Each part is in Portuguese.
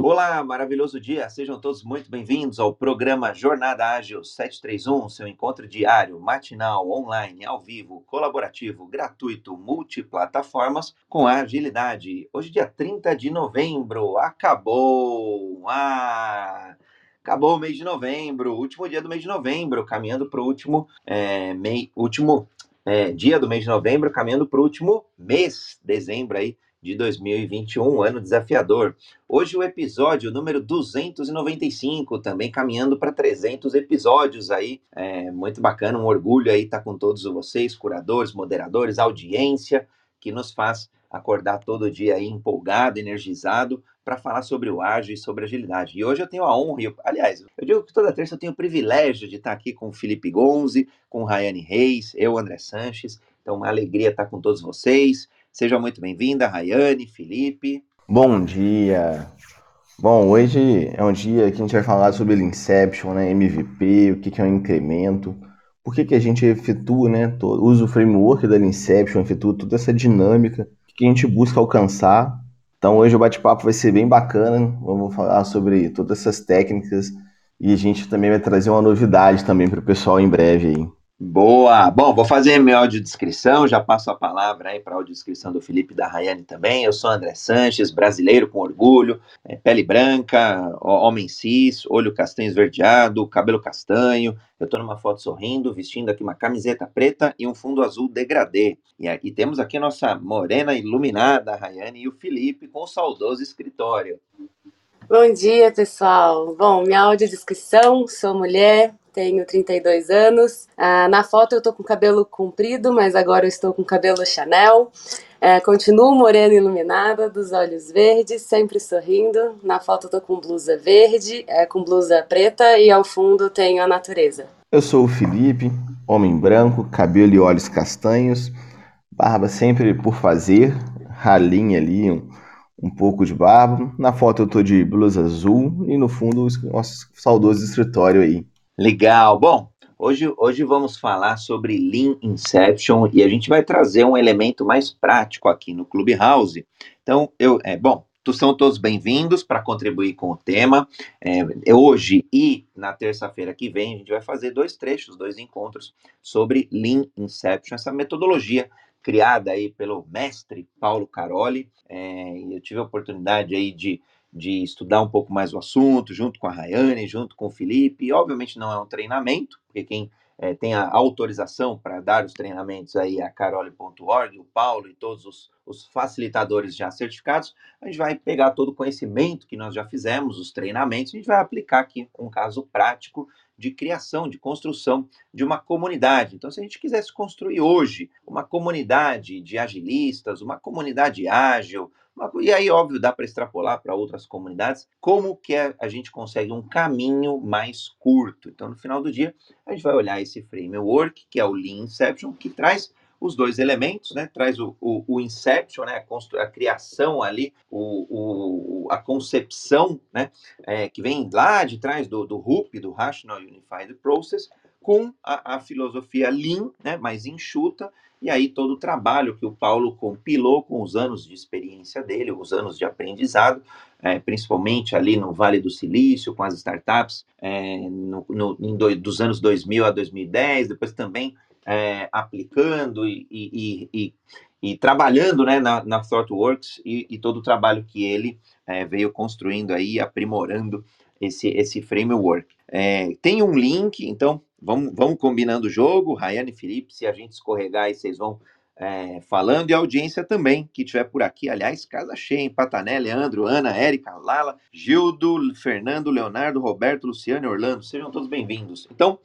Olá, maravilhoso dia. Sejam todos muito bem-vindos ao programa Jornada Ágil 731, seu encontro diário, matinal, online, ao vivo, colaborativo, gratuito, multiplataformas com agilidade. Hoje, dia 30 de novembro, acabou! Ah! Acabou o mês de novembro, último dia do mês de novembro, caminhando para o último, é, mei, último é, dia do mês de novembro, caminhando para o último mês, dezembro aí de 2021, ano desafiador. Hoje o episódio número 295, também caminhando para 300 episódios aí, é muito bacana, um orgulho aí estar tá com todos vocês, curadores, moderadores, audiência, que nos faz acordar todo dia aí empolgado, energizado, para falar sobre o ágil e sobre agilidade. E hoje eu tenho a honra, eu, aliás, eu digo que toda terça eu tenho o privilégio de estar aqui com o Felipe Gonzi, com o Rayane Reis, eu, André Sanches, então uma alegria estar com todos vocês, Seja muito bem-vinda, Rayane, Felipe. Bom dia. Bom, hoje é um dia que a gente vai falar sobre o Inception, né, MVP, o que, que é um incremento, por que, que a gente efetua, né, usa o framework da Inception, efetua toda essa dinâmica que a gente busca alcançar. Então hoje o bate-papo vai ser bem bacana, vamos falar sobre todas essas técnicas e a gente também vai trazer uma novidade também para o pessoal em breve aí. Boa! Bom, vou fazer minha audiodescrição, já passo a palavra aí para a audiodescrição do Felipe da Rayane também. Eu sou André Sanches, brasileiro com orgulho, é, pele branca, homem cis, olho castanho esverdeado, cabelo castanho. Eu estou numa foto sorrindo, vestindo aqui uma camiseta preta e um fundo azul degradê. E aqui temos aqui a nossa morena iluminada, a Rayane, e o Felipe com o saudoso escritório. Bom dia, pessoal. Bom, minha audiodescrição, sou mulher, tenho 32 anos. Ah, na foto eu tô com cabelo comprido, mas agora eu estou com cabelo Chanel. É, continuo morena iluminada, dos olhos verdes, sempre sorrindo. Na foto eu tô com blusa verde, é, com blusa preta e ao fundo tenho a natureza. Eu sou o Felipe, homem branco, cabelo e olhos castanhos, barba sempre por fazer, ralinha ali, um, um pouco de barba. Na foto eu tô de blusa azul e no fundo o nosso saudoso escritório aí. Legal. Bom, hoje, hoje vamos falar sobre Lean Inception e a gente vai trazer um elemento mais prático aqui no Clubhouse. Então, eu, é bom, são todos bem-vindos para contribuir com o tema. É, hoje e na terça-feira que vem, a gente vai fazer dois trechos, dois encontros sobre Lean Inception, essa metodologia criada aí pelo mestre Paulo Caroli. É, eu tive a oportunidade aí de de estudar um pouco mais o assunto, junto com a Rayane, junto com o Felipe. E, obviamente não é um treinamento, porque quem é, tem a autorização para dar os treinamentos aí é a carole.org, o Paulo e todos os, os, facilitadores já certificados, a gente vai pegar todo o conhecimento que nós já fizemos, os treinamentos, a gente vai aplicar aqui um caso prático de criação, de construção de uma comunidade. Então, se a gente quisesse construir hoje uma comunidade de agilistas, uma comunidade ágil, e aí, óbvio, dá para extrapolar para outras comunidades, como que a gente consegue um caminho mais curto. Então, no final do dia, a gente vai olhar esse framework, que é o Lean Inception, que traz os dois elementos, né? Traz o, o, o Inception, né? A, a, criação ali, o, o, a concepção, né? É, que vem lá de trás do, do RUP, do Rational Unified Process, com a, a filosofia Lean, né? Mais enxuta, e aí todo o trabalho que o Paulo compilou com os anos de experiência dele, os anos de aprendizado, é, principalmente ali no Vale do Silício, com as startups, é, no, no, do, dos anos 2000 a 2010, depois também é, aplicando e, e, e, e, trabalhando né, na, na ThoughtWorks e, todo o trabalho que ele é, veio construindo aí, aprimorando esse, esse framework. É, tem um link, então vamos, vamos combinando o jogo, Rayane e Felipe, se a gente escorregar aí, vocês vão é, falando, e a audiência também, que estiver por aqui. Aliás, casa cheia, hein? Patané, Leandro, Ana, Érica, Lala, Gildo, Fernando, Leonardo, Roberto, Luciano e Orlando, sejam todos bem-vindos. Então,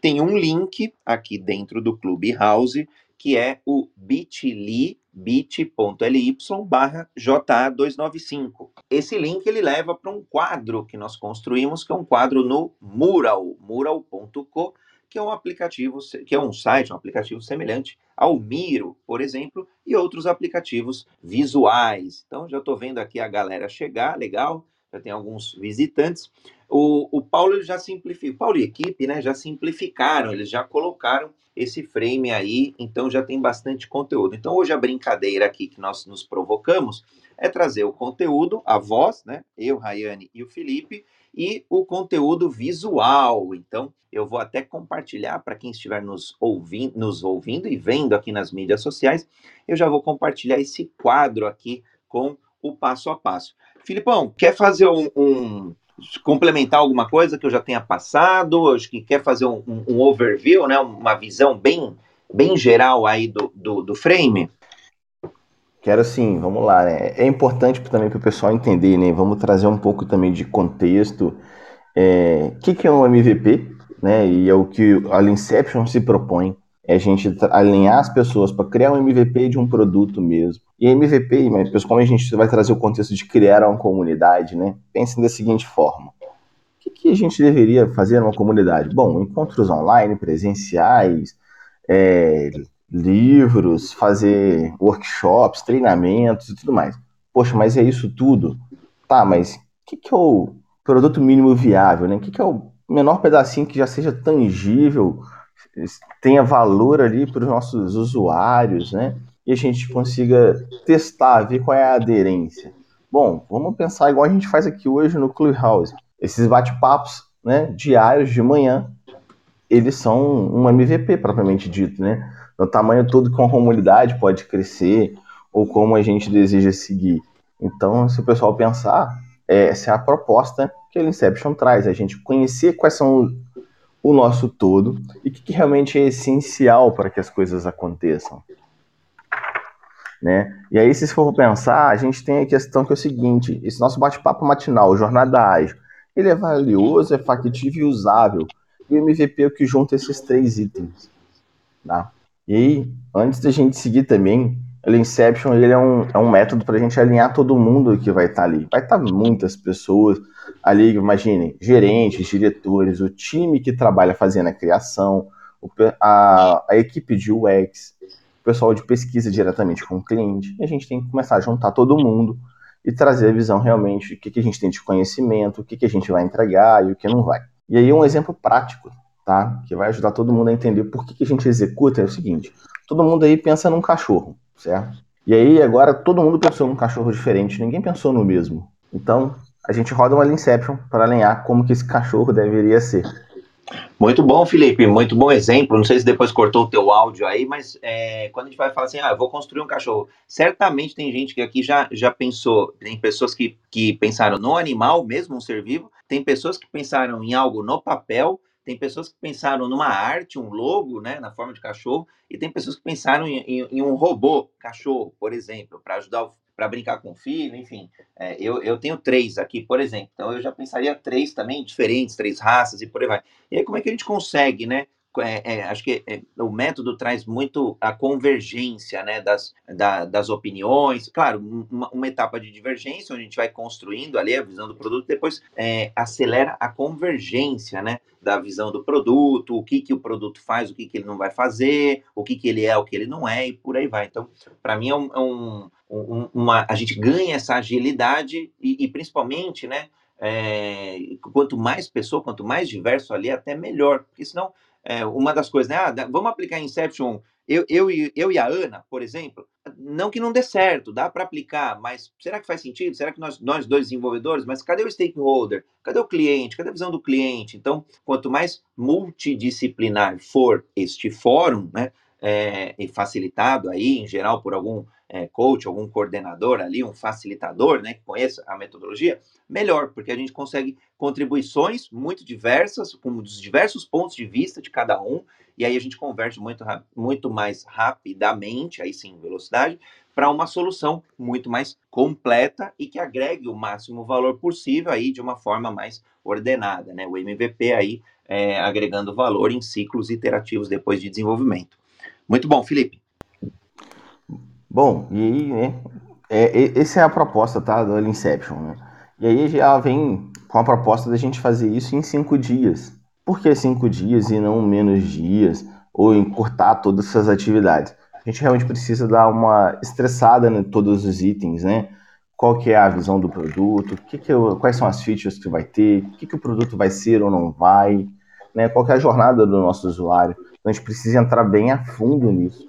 tem um link aqui dentro do Clubhouse, que é o bit.ly bit.ly barra JA295. Esse link ele leva para um quadro que nós construímos, que é um quadro no Mural, mural.co, que é um aplicativo, que é um site, um aplicativo semelhante ao Miro, por exemplo, e outros aplicativos visuais. Então já estou vendo aqui a galera chegar, legal, já tem alguns visitantes. O, o Paulo ele já simplificou, Paulo e equipe, né, já simplificaram, eles já colocaram esse frame aí, então já tem bastante conteúdo. Então hoje a brincadeira aqui que nós nos provocamos é trazer o conteúdo, a voz, né? Eu, Rayane e o Felipe, e o conteúdo visual. Então, eu vou até compartilhar para quem estiver nos ouvindo, nos ouvindo e vendo aqui nas mídias sociais, eu já vou compartilhar esse quadro aqui com o passo a passo. Filipão, quer fazer um, um complementar alguma coisa que eu já tenha passado? Acho que quer fazer um, um, um overview, né? Uma visão bem, bem geral aí do, do, do frame? Quero sim, vamos lá. Né? É importante também para o pessoal entender, né? Vamos trazer um pouco também de contexto. O é, que, que é um MVP, né? E é o que a Inception se propõe. É a gente alinhar as pessoas para criar um MVP de um produto mesmo. E MVP, mas como a gente vai trazer o contexto de criar uma comunidade, né? Pense da seguinte forma. O que, que a gente deveria fazer numa comunidade? Bom, encontros online, presenciais, é, livros, fazer workshops, treinamentos e tudo mais. Poxa, mas é isso tudo? Tá, mas o que, que é o produto mínimo viável, né? O que, que é o menor pedacinho que já seja tangível, tenha valor ali para os nossos usuários, né? E a gente consiga testar, ver qual é a aderência. Bom, vamos pensar igual a gente faz aqui hoje no Clubhouse. Esses bate-papos né, diários de manhã, eles são um MVP propriamente dito, né? no tamanho todo que uma comunidade pode crescer ou como a gente deseja seguir. Então, se o pessoal pensar, essa é a proposta que o Inception traz, a gente conhecer quais são o nosso todo e o que, que realmente é essencial para que as coisas aconteçam. Né? E aí, se for pensar, a gente tem a questão que é o seguinte: esse nosso bate-papo matinal, jornada ágil, ele é valioso, é factível e usável. E o MVP é o que junta esses três itens. Tá? E aí, antes da gente seguir também, o Inception ele é, um, é um método para a gente alinhar todo mundo que vai estar tá ali. Vai estar tá muitas pessoas ali, imaginem, gerentes, diretores, o time que trabalha fazendo a criação, a, a equipe de UX, o pessoal de pesquisa diretamente com o cliente. E a gente tem que começar a juntar todo mundo e trazer a visão realmente do que, que a gente tem de conhecimento, o que, que a gente vai entregar e o que não vai. E aí um exemplo prático tá? Que vai ajudar todo mundo a entender por que, que a gente executa é o seguinte: todo mundo aí pensa num cachorro, certo? E aí agora todo mundo pensou num cachorro diferente, ninguém pensou no mesmo. Então a gente roda uma Inception para alinhar como que esse cachorro deveria ser. Muito bom, Felipe, muito bom exemplo. Não sei se depois cortou o teu áudio aí, mas é, quando a gente vai falar assim, ah, eu vou construir um cachorro, certamente tem gente que aqui já, já pensou, tem pessoas que, que pensaram no animal, mesmo um ser vivo, tem pessoas que pensaram em algo no papel, tem pessoas que pensaram numa arte, um logo, né, na forma de cachorro, e tem pessoas que pensaram em, em, em um robô cachorro, por exemplo, para ajudar para brincar com o filho, enfim. É, eu, eu tenho três aqui, por exemplo, então eu já pensaria três também diferentes, três raças e por aí vai. E aí como é que a gente consegue, né, é, é, acho que é, o método traz muito a convergência né, das, da, das opiniões. Claro, uma, uma, etapa de divergência, onde a gente vai construindo ali a visão do produto, depois é, acelera a convergência né, da visão do produto, o que, que o produto faz, o que, que ele não vai fazer, o que, que ele é, o que ele não é, e por aí vai. Então, para mim, é um, é um, um, uma, a gente ganha essa agilidade e, e principalmente, né? É, quanto mais pessoa, quanto mais diverso ali, até melhor. Porque senão é, uma das coisas, né? Ah, vamos aplicar Inception, eu, eu, eu e a Ana, por exemplo, não que não dê certo, dá para aplicar, mas será que faz sentido? Será que nós, nós dois desenvolvedores, mas cadê o stakeholder? Cadê o cliente? Cadê a visão do cliente? Então, quanto mais multidisciplinar for este fórum, né, é, e facilitado aí, em geral, por algum é, coach, algum coordenador ali, um facilitador, né, que conheça a metodologia, melhor, porque a gente consegue contribuições muito diversas, com os diversos pontos de vista de cada um, e aí a gente converge muito, muito mais rapidamente, aí sim, velocidade, para uma solução muito mais completa e que agregue o máximo valor possível aí de uma forma mais ordenada, né? O MVP aí é, agregando valor em ciclos iterativos depois de desenvolvimento. Muito bom, Felipe. Bom, e aí, né? É, essa é a proposta, tá? Do Inception, né? E aí já vem com a proposta da gente fazer isso em cinco dias. Por que cinco dias e não menos dias? Ou encurtar todas essas atividades? A gente realmente precisa dar uma estressada em todos os itens, né? Qual que é a visão do produto? Que que eu, quais são as features que vai ter? O que, que o produto vai ser ou não vai? Né? Qual que é a jornada do nosso usuário? Então a gente precisa entrar bem a fundo nisso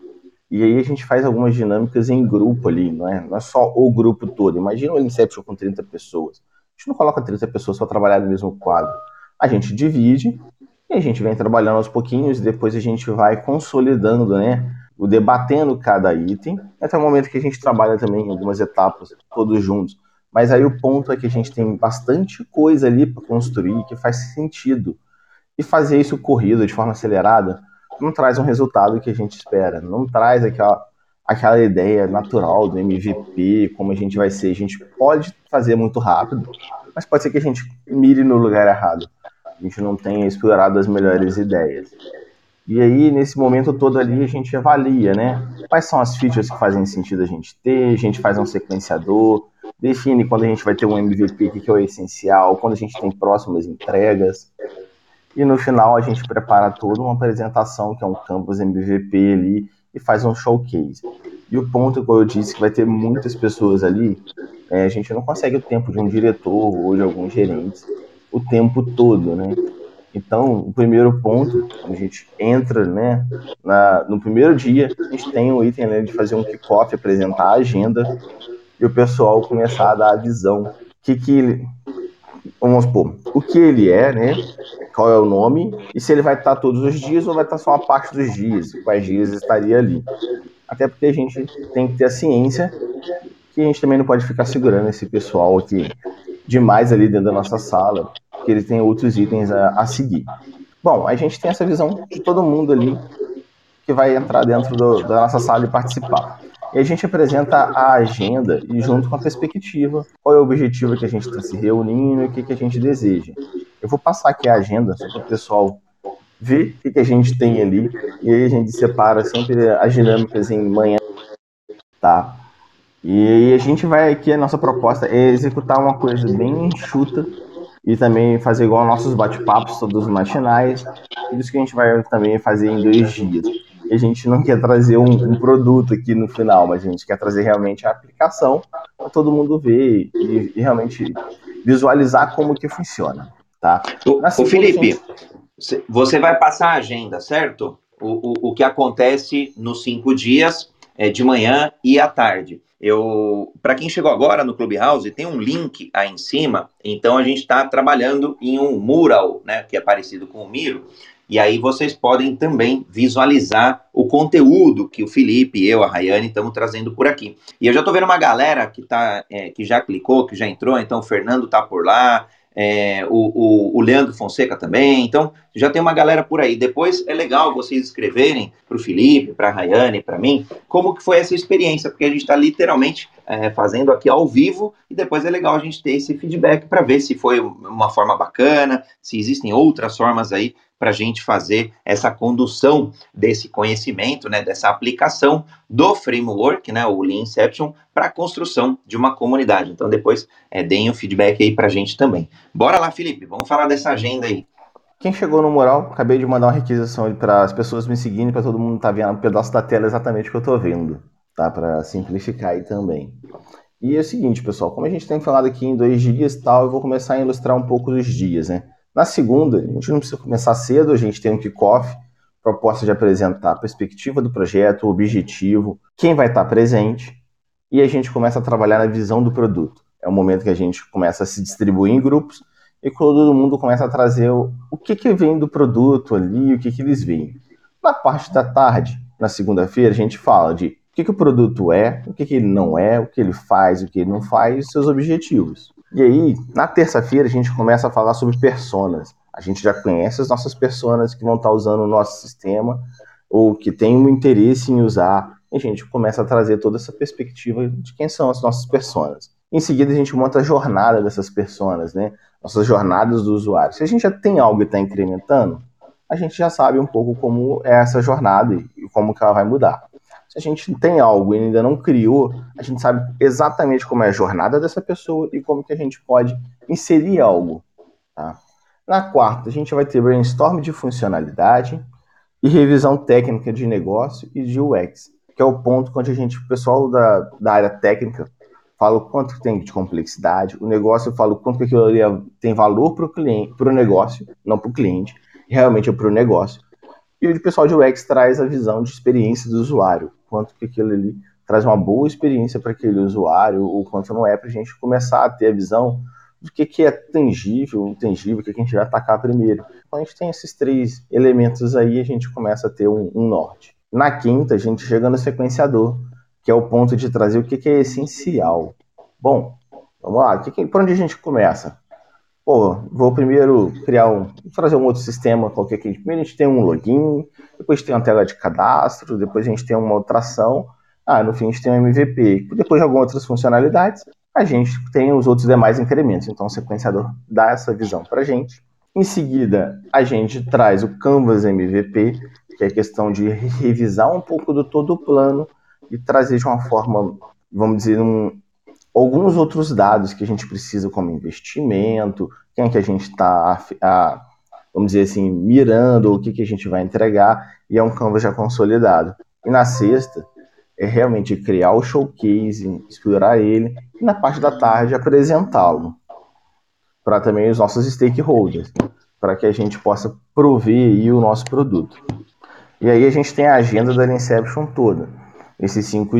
E aí a gente faz algumas dinâmicas em grupo ali, não é, não é só o grupo todo. Imagina o Inception com 30 pessoas. A gente não coloca 30 pessoas para trabalhar no mesmo quadro. A gente divide e a gente vem trabalhando aos pouquinhos, e depois a gente vai consolidando, né? O debatendo cada item, até o momento que a gente trabalha também em algumas etapas, todos juntos. Mas aí o ponto é que a gente tem bastante coisa ali para construir que faz sentido. E fazer isso corrido, de forma acelerada, não traz um resultado que a gente espera. Não traz aquela, aquela ideia natural do MVP, como a gente vai ser. A gente pode fazer muito rápido, mas pode ser que a gente mire no lugar errado a gente não tenha explorado as melhores ideias. E aí, nesse momento todo ali, a gente avalia, né? Quais são as features que fazem sentido a gente ter, a gente faz um sequenciador, define quando a gente vai ter um MVP, o que é o essencial, quando a gente tem próximas entregas. E no final a gente prepara toda uma apresentação, que é um campus MVP ali, e faz um showcase. E o ponto, como eu disse, que vai ter muitas pessoas ali, é, a gente não consegue o tempo de um diretor ou de alguns gerentes o tempo todo, né? Então, o primeiro ponto, a gente entra, né, na, no primeiro dia, a gente tem o item né, de fazer um kickoff, apresentar a agenda e o pessoal começar a dar a visão. Que que ele, vamos supor, o que ele é, né, qual é o nome e se ele vai estar todos os dias ou vai estar só uma parte dos dias, quais dias estaria ali. Até porque a gente tem que ter a ciência que a gente também não pode ficar segurando esse pessoal aqui demais ali dentro da nossa sala, porque ele tem outros itens a, a seguir. Bom, a gente tem essa visão de todo mundo ali que vai entrar dentro do, da nossa sala e participar. E a gente apresenta a agenda e junto com a perspectiva, qual é o objetivo que a gente está se reunindo e o que, que a gente deseja. Eu vou passar aqui a agenda só para o pessoal ver o que, que a gente tem ali e aí a gente separa sempre as dinâmicas em manhã, tá? E a gente vai aqui, a nossa proposta é executar uma coisa bem enxuta e também fazer igual nossos bate-papos todos matinais. Isso que a gente vai também fazer em dois dias. E a gente não quer trazer um, um produto aqui no final, mas a gente quer trazer realmente a aplicação para todo mundo ver e, e, realmente visualizar como que funciona. Tá? O, Felipe, você vai passar a agenda, certo? O, o, o que acontece nos cinco dias, é, de manhã e à tarde. Eu, para quem chegou agora no Clubhouse, tem um link aí em cima. Então a gente está trabalhando em um mural, né, que é parecido com o Miro. E aí vocês podem também visualizar o conteúdo que o Felipe, eu, a Rayane estamos trazendo por aqui. E eu já estou vendo uma galera que tá, é, que já clicou, que já entrou. Então o Fernando está por lá, é, o, o, o, Leandro Fonseca também. Então, já tem uma galera por aí. Depois é legal vocês escreverem para o Felipe, para a Rayane, para mim, como que foi essa experiência, porque a gente está literalmente é, fazendo aqui ao vivo e depois é legal a gente ter esse feedback para ver se foi uma forma bacana, se existem outras formas aí para a gente fazer essa condução desse conhecimento, né, dessa aplicação do framework, né, o Lean Inception, para a construção de uma comunidade. Então, depois, é, deem o um feedback aí para a gente também. Bora lá, Felipe, vamos falar dessa agenda aí. Quem chegou no mural, acabei de mandar uma requisição para as pessoas me seguirem, para todo mundo estar tá vendo um pedaço da tela exatamente o que eu estou vendo, tá? Para simplificar aí também. E é o seguinte, pessoal, como a gente tem falado aqui em dois dias tal, eu vou começar a ilustrar um pouco dos dias, né? Na segunda, a gente não precisa começar cedo, a gente tem um kickoff, proposta de apresentar a perspectiva do projeto, o objetivo, quem vai estar presente, e a gente começa a trabalhar na visão do produto. É o momento que a gente começa a se distribuir em grupos e todo mundo começa a trazer o, o que, que vem do produto ali, o que, que eles veem. Na parte da tarde, na segunda-feira, a gente fala de o que, que o produto é, o que, que ele não é, o que ele faz, o que ele não faz e seus objetivos. E aí, na terça-feira, a gente começa a falar sobre personas. A gente já conhece as nossas personas que vão estar usando o nosso sistema ou que têm um interesse em usar. E a gente começa a trazer toda essa perspectiva de quem são as nossas personas. Em seguida, a gente monta a jornada dessas personas, né? Nossas jornadas do usuário. Se a gente já tem algo e está incrementando, a gente já sabe um pouco como é essa jornada e como que ela vai mudar. Se a gente tem algo e ainda não criou, a gente sabe exatamente como é a jornada dessa pessoa e como que a gente pode inserir algo. Tá? Na quarta, a gente vai ter brainstorm de funcionalidade e revisão técnica de negócio e de UX, que é o ponto onde a gente, o pessoal da, da área técnica fala o quanto tem de complexidade, o negócio fala o quanto aquilo ali é, tem valor para o cliente, para o negócio, não para o cliente, realmente é para o negócio. E o pessoal de UX traz a visão de experiência do usuário, quanto que aquilo ali traz uma boa experiência para aquele usuário, ou quanto não é, para a gente começar a ter a visão do que, que é tangível, intangível, o que, que a gente vai atacar primeiro. Então a gente tem esses três elementos aí a gente começa a ter um, um norte. Na quinta, a gente chega no sequenciador, que é o ponto de trazer o que, que é essencial. Bom, vamos lá, que que, por onde a gente começa? Pô, vou primeiro criar um, trazer um outro sistema qualquer que primeiro a gente tem um login, depois tem uma tela de cadastro, depois a gente tem uma outra ação, ah, no fim a gente tem um MVP, depois de algumas outras funcionalidades, a gente tem os outros demais incrementos. Então o sequenciador dá essa visão para a gente. Em seguida, a gente traz o Canvas MVP, que é a questão de revisar um pouco do todo o plano e trazer de uma forma, vamos dizer, um, alguns outros dados que a gente precisa, como investimento, quem é que a gente está, vamos dizer assim, mirando, o que, que a gente vai entregar, e é um Canvas já consolidado. E na sexta, é realmente criar o showcase, explorar ele, e na parte da tarde apresentá-lo para também os nossos stakeholders, para que a gente possa prover o nosso produto. E aí a gente tem a agenda da Inception toda, esses cinco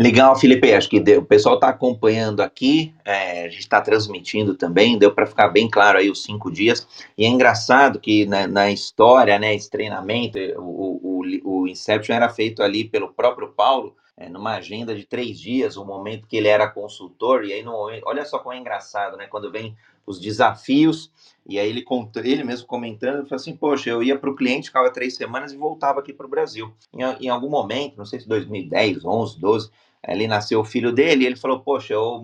Legal, Felipe. Acho que o pessoal está acompanhando aqui, é, a gente está transmitindo também, deu para ficar bem claro aí os cinco dias. E é engraçado que na, na história, né, esse treinamento, o, o, o, Inception era feito ali pelo próprio Paulo, é, numa agenda de três dias, o momento que ele era consultor. E aí, no, olha só como é engraçado, né? Quando vem os desafios, e aí ele, ele mesmo comentando, ele falou assim, poxa, eu ia para o cliente, ficava três semanas e voltava aqui para o Brasil. Em, em algum momento, não sei se 2010, 11, 12 ali nasceu o filho dele, ele falou: Poxa, eu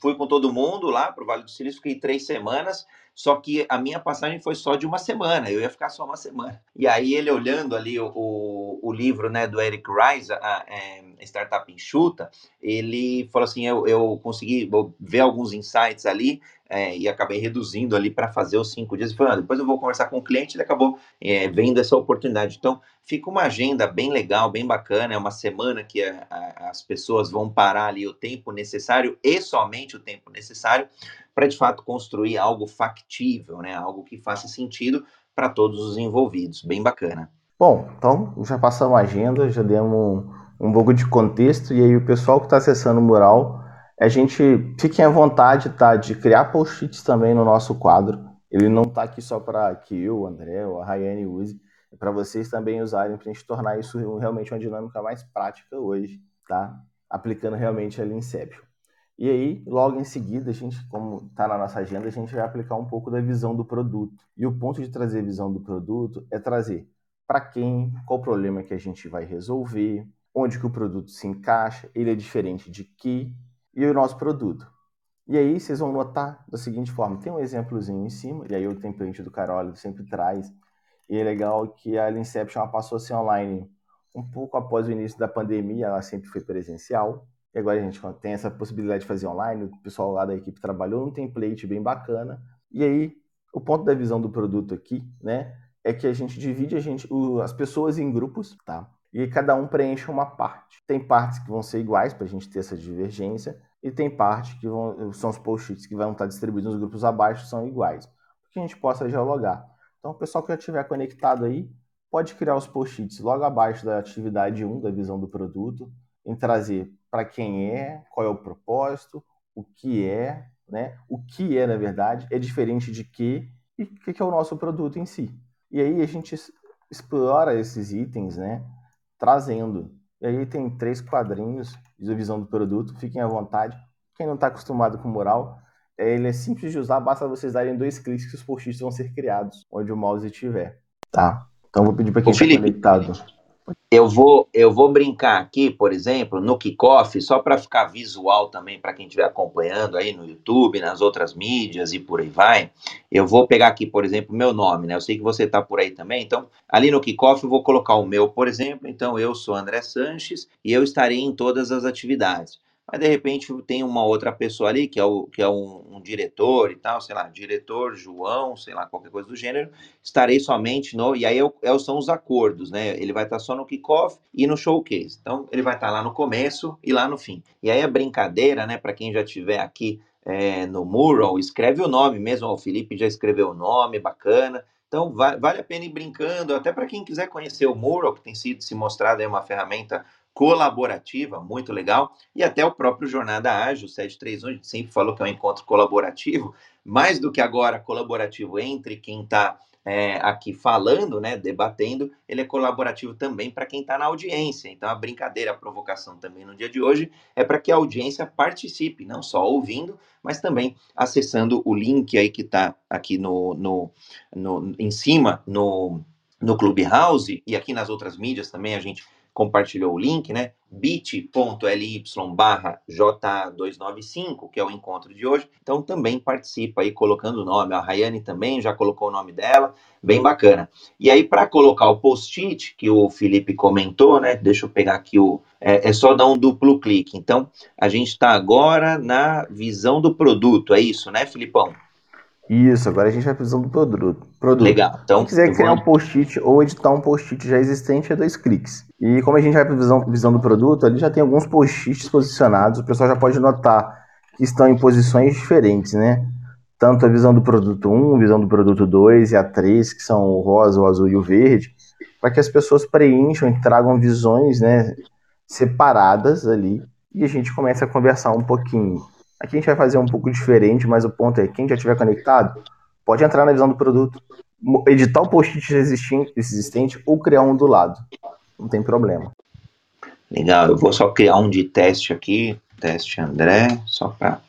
fui com todo mundo lá para o Vale do Silício, fiquei três semanas, só que a minha passagem foi só de uma semana, eu ia ficar só uma semana. E aí ele olhando ali o, o, o livro né, do Eric Rice, a, a, é, Startup Enxuta, ele falou assim, eu, eu consegui ver alguns insights ali é, e acabei reduzindo ali para fazer os cinco dias. Falei, ah, depois eu vou conversar com o cliente, ele acabou é, vendo essa oportunidade. Então, fica uma agenda bem legal, bem bacana. É uma semana que a, a, as pessoas vão parar ali o tempo necessário e somente o tempo necessário para de fato construir algo factível, né? Algo que faça sentido para todos os envolvidos. Bem bacana. Bom, então já passamos a agenda, já demos um, um pouco de contexto e aí o pessoal que está acessando o mural a gente fiquem à vontade tá, de criar post-its também no nosso quadro. Ele não está aqui só para que eu, o André ou a Rayane use, é para vocês também usarem para a gente tornar isso realmente uma dinâmica mais prática hoje, tá? Aplicando realmente a Inception. E aí, logo em seguida, a gente, como está na nossa agenda, a gente vai aplicar um pouco da visão do produto. E o ponto de trazer visão do produto é trazer para quem, qual problema que a gente vai resolver, onde que o produto se encaixa, ele é diferente de que, e o nosso produto. E aí vocês vão notar da seguinte forma, tem um exemplozinho em cima, e aí o template do Carol sempre traz, e é legal que a Inception passou a ser online um pouco após o início da pandemia, ela sempre foi presencial, e agora a gente tem essa possibilidade de fazer online, o pessoal lá da equipe trabalhou num template bem bacana, e aí o ponto da visão do produto aqui, né, é que a gente divide a gente, o, as pessoas em grupos, tá? E cada um preenche uma parte. Tem partes que vão ser iguais para a gente ter essa divergência, e tem parte que vão, são os post-its que vão estar distribuídos nos grupos abaixo, são iguais, para que a gente possa dialogar. Então, o pessoal que já estiver conectado aí, pode criar os post-its logo abaixo da atividade 1, da visão do produto, em trazer para quem é, qual é o propósito, o que é, né? O que é, na verdade, é diferente de que e o que é o nosso produto em si. E aí a gente explora esses itens, né? Trazendo. E aí tem três quadrinhos de visão do produto, fiquem à vontade. Quem não está acostumado com mural, é, ele é simples de usar, basta vocês darem dois cliques que os post-its vão ser criados, onde o mouse estiver. Tá? Então vou pedir para quem está conectado. Eu vou, eu vou brincar aqui, por exemplo, no kickoff, só para ficar visual também para quem estiver acompanhando aí no YouTube, nas outras mídias e por aí vai. Eu vou pegar aqui, por exemplo, meu nome, né? Eu sei que você está por aí também, então ali no kickoff eu vou colocar o meu, por exemplo. Então eu sou André Sanches e eu estarei em todas as atividades mas de repente tem uma outra pessoa ali que é, o, que é um, um, diretor e tal, sei lá, diretor João, sei lá, qualquer coisa do gênero, estarei somente no. E aí é, é, são os acordos, né? Ele vai estar só no kickoff e no showcase. Então ele vai estar lá no começo e lá no fim. E aí a brincadeira, né, para quem já estiver aqui é, no mural, escreve o nome mesmo. O Felipe já escreveu o nome, bacana. Então, vale a pena ir brincando, até para quem quiser conhecer o Mural, que tem sido se mostrado aí uma ferramenta colaborativa, muito legal, e até o próprio Jornada Ágil 731, a gente sempre falou que é um encontro colaborativo, mais do que agora colaborativo entre quem está é, aqui falando, né, debatendo, ele é colaborativo também para quem está na audiência. Então, a brincadeira, a provocação também no dia de hoje é para que a audiência participe, não só ouvindo, mas também acessando o link aí que está aqui no, no, no, em cima no, no Clubhouse e aqui nas outras mídias também a gente compartilhou o link, né? bit.ly barra J295, que é o encontro de hoje. Então também participa aí colocando o nome. A Rayane também já colocou o nome dela, bem bacana. E aí, para colocar o post-it que o Felipe comentou, né? Deixa eu pegar aqui o. É, é só dar um duplo clique. Então, a gente está agora na visão do produto, é isso, né, Filipão? Isso, agora a gente vai precisar do produto. Produto. Legal. Então, Quem quiser criar vou... um post-it ou editar um post-it já existente, é dois cliques. E como a gente vai para a visão, visão do produto, ali já tem alguns post-its posicionados, o pessoal já pode notar que estão em posições diferentes, né? Tanto a visão do produto 1, a visão do produto 2 e a 3, que são o rosa, o azul e o verde, para que as pessoas preencham e tragam visões né, separadas ali e a gente comece a conversar um pouquinho. Aqui a gente vai fazer um pouco diferente, mas o ponto é, quem já estiver conectado, pode entrar na visão do produto, editar o post-it existente ou criar um do lado. Não tem problema. Legal, eu vou só criar um de teste aqui, teste André, só para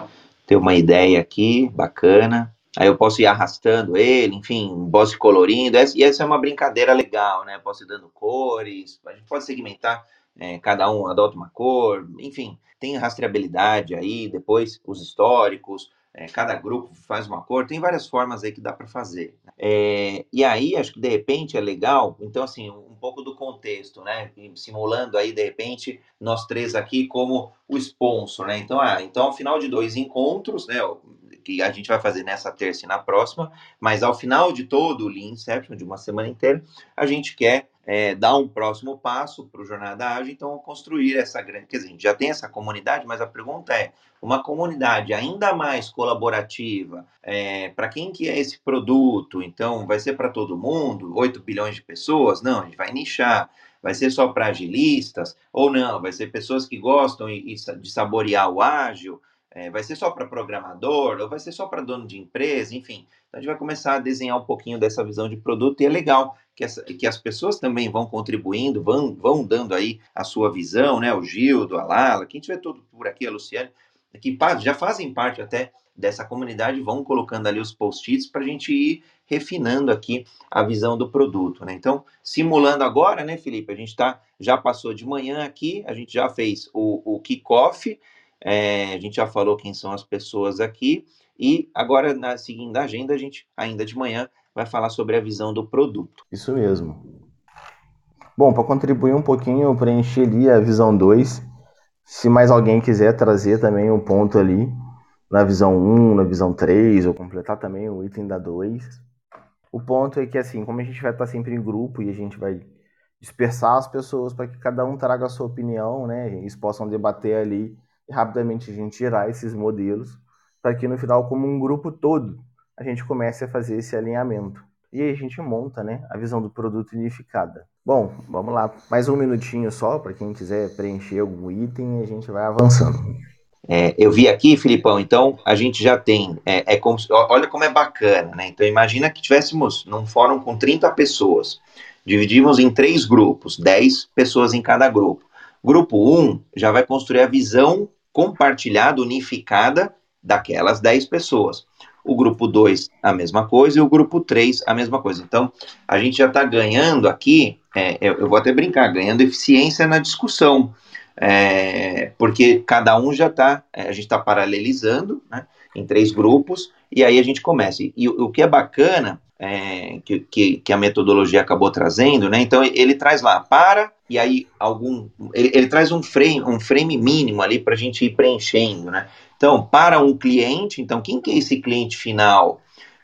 ter uma ideia aqui, bacana. Aí eu posso ir arrastando ele, enfim, posso ir colorindo, e essa é uma brincadeira legal, né? Posso ir dando cores, a gente pode segmentar, é, cada um adota uma cor, enfim, tem rastreabilidade aí, depois os históricos, é, cada grupo faz uma cor, tem várias formas aí que dá para fazer. É, e aí, acho que de repente é legal, então, assim, um pouco do contexto, né? Simulando aí, de repente, nós três aqui como o sponsor, né? Então, ah, então ao final de dois encontros, né? Que a gente vai fazer nessa terça e na próxima, mas ao final de todo o Lean Inception, de uma semana inteira, a gente quer é, dar um próximo passo para o Jornada Ágil, então construir essa grande. Quer dizer, a gente já tem essa comunidade, mas a pergunta é: uma comunidade ainda mais colaborativa, é, para quem que é esse produto? Então, vai ser para todo mundo? 8 bilhões de pessoas? Não, a gente vai nichar. Vai ser só para agilistas? Ou não? Vai ser pessoas que gostam de saborear o ágil? É, vai ser só para programador? Ou vai ser só para dono de empresa? Enfim, então a gente vai começar a desenhar um pouquinho dessa visão de produto e é legal que, essa, que as pessoas também vão contribuindo, vão, vão dando aí a sua visão, né? O Gildo, a Lala, quem tiver todo por aqui, a Luciane, que já fazem parte até dessa comunidade, vão colocando ali os post-its para a gente ir refinando aqui a visão do produto, né? Então, simulando agora, né, Felipe? A gente tá, já passou de manhã aqui, a gente já fez o, o kickoff, é, a gente já falou quem são as pessoas aqui, e agora, na seguindo a agenda, a gente, ainda de manhã, vai falar sobre a visão do produto. Isso mesmo. Bom, para contribuir um pouquinho, eu preenchi ali a visão 2. Se mais alguém quiser trazer também um ponto ali na visão 1, na visão 3, ou completar também o item da 2. O ponto é que, assim, como a gente vai estar sempre em grupo e a gente vai dispersar as pessoas para que cada um traga a sua opinião, né? Eles possam debater ali e rapidamente a gente tirar esses modelos para que no final, como um grupo todo, a gente comece a fazer esse alinhamento. E aí a gente monta né, a visão do produto unificada. Bom, vamos lá. Mais um minutinho só para quem quiser preencher algum item e a gente vai avançando. É, eu vi aqui, Filipão, então a gente já tem, é, é como, olha como é bacana, né? Então imagina que tivéssemos num fórum com 30 pessoas, dividimos em três grupos, 10 pessoas em cada grupo. Grupo 1 já vai construir a visão compartilhada, unificada daquelas 10 pessoas o grupo 2 a mesma coisa e o grupo 3 a mesma coisa. Então, a gente já está ganhando aqui, é, eu, eu, vou até brincar, ganhando eficiência na discussão, é, porque cada um já está, é, a gente está paralelizando né, em três grupos, e aí a gente começa. E, e o que é bacana, é, que, que, que, a metodologia acabou trazendo, né? Então ele traz lá, para, e aí algum. Ele, ele traz um frame, um frame mínimo ali para a gente ir preenchendo, né? Então, para um cliente, então, quem que é esse cliente final?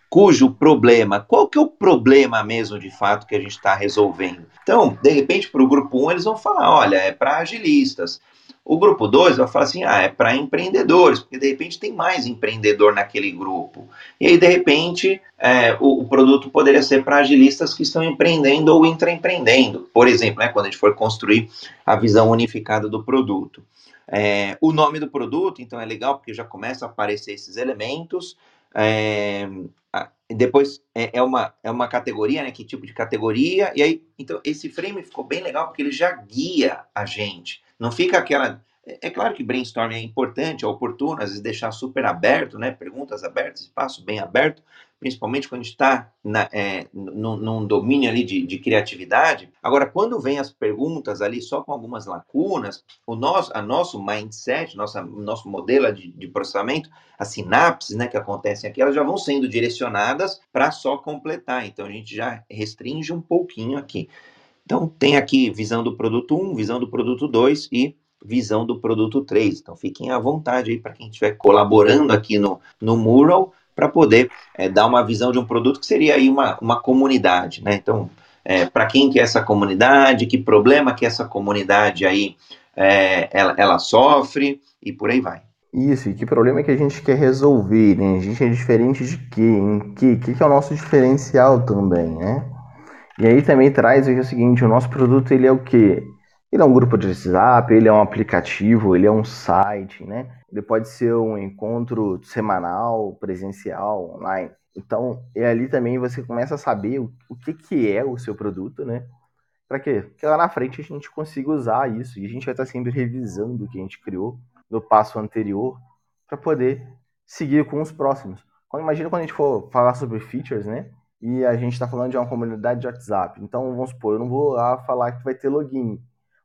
Cujo problema, qual que é o problema mesmo de fato que a gente está resolvendo? Então, de repente, para o grupo 1, eles vão falar: olha, é para agilistas. O grupo 2 vai falar assim: ah, é para empreendedores, porque de repente tem mais empreendedor naquele grupo. E aí, de repente, é, o, o, produto poderia ser para agilistas que estão empreendendo ou intraempreendendo. Por exemplo, né, quando a gente for construir a visão unificada do produto. É, o nome do produto, então, é legal porque já começa a aparecer esses elementos. É, depois é, é, uma, é uma categoria, né? Que tipo de categoria? E aí, então, esse frame ficou bem legal porque ele já guia a gente. Não fica aquela. É, é claro que brainstorming é importante, é oportuno, às vezes deixar super aberto, né? Perguntas abertas, espaço bem aberto, principalmente quando está é, num, num, domínio ali de, de, criatividade. Agora, quando vem as perguntas ali só com algumas lacunas, o nosso, a nosso mindset, nossa, nosso modelo de, de processamento, as sinapses né, que acontecem aqui, elas já vão sendo direcionadas para só completar. Então, a gente já restringe um pouquinho aqui. Então, tem aqui visão do produto 1, visão do produto 2 e visão do produto 3. Então, fiquem à vontade aí para quem estiver colaborando aqui no, no Mural para poder é, dar uma visão de um produto que seria aí uma, uma comunidade, né? Então, é, para quem que é essa comunidade, que problema que essa comunidade aí é, ela, ela sofre e por aí vai. Isso, e que problema que a gente quer resolver, né? A gente é diferente de quê? Em que? O que, que é o nosso diferencial também, né? E aí também traz o seguinte, o nosso produto ele é o quê? Ele é um grupo de WhatsApp, ele é um aplicativo, ele é um site, né? Ele pode ser um encontro semanal, presencial, online. Então, e ali também você começa a saber o, o que, que é o seu produto, né? Para quê? Porque lá na frente a gente consiga usar isso e a gente vai estar sempre revisando o que a gente criou no passo anterior para poder seguir com os próximos. Imagina quando a gente for falar sobre features, né? e a gente está falando de uma comunidade de WhatsApp. Então, vamos supor, eu não vou lá falar que vai ter login,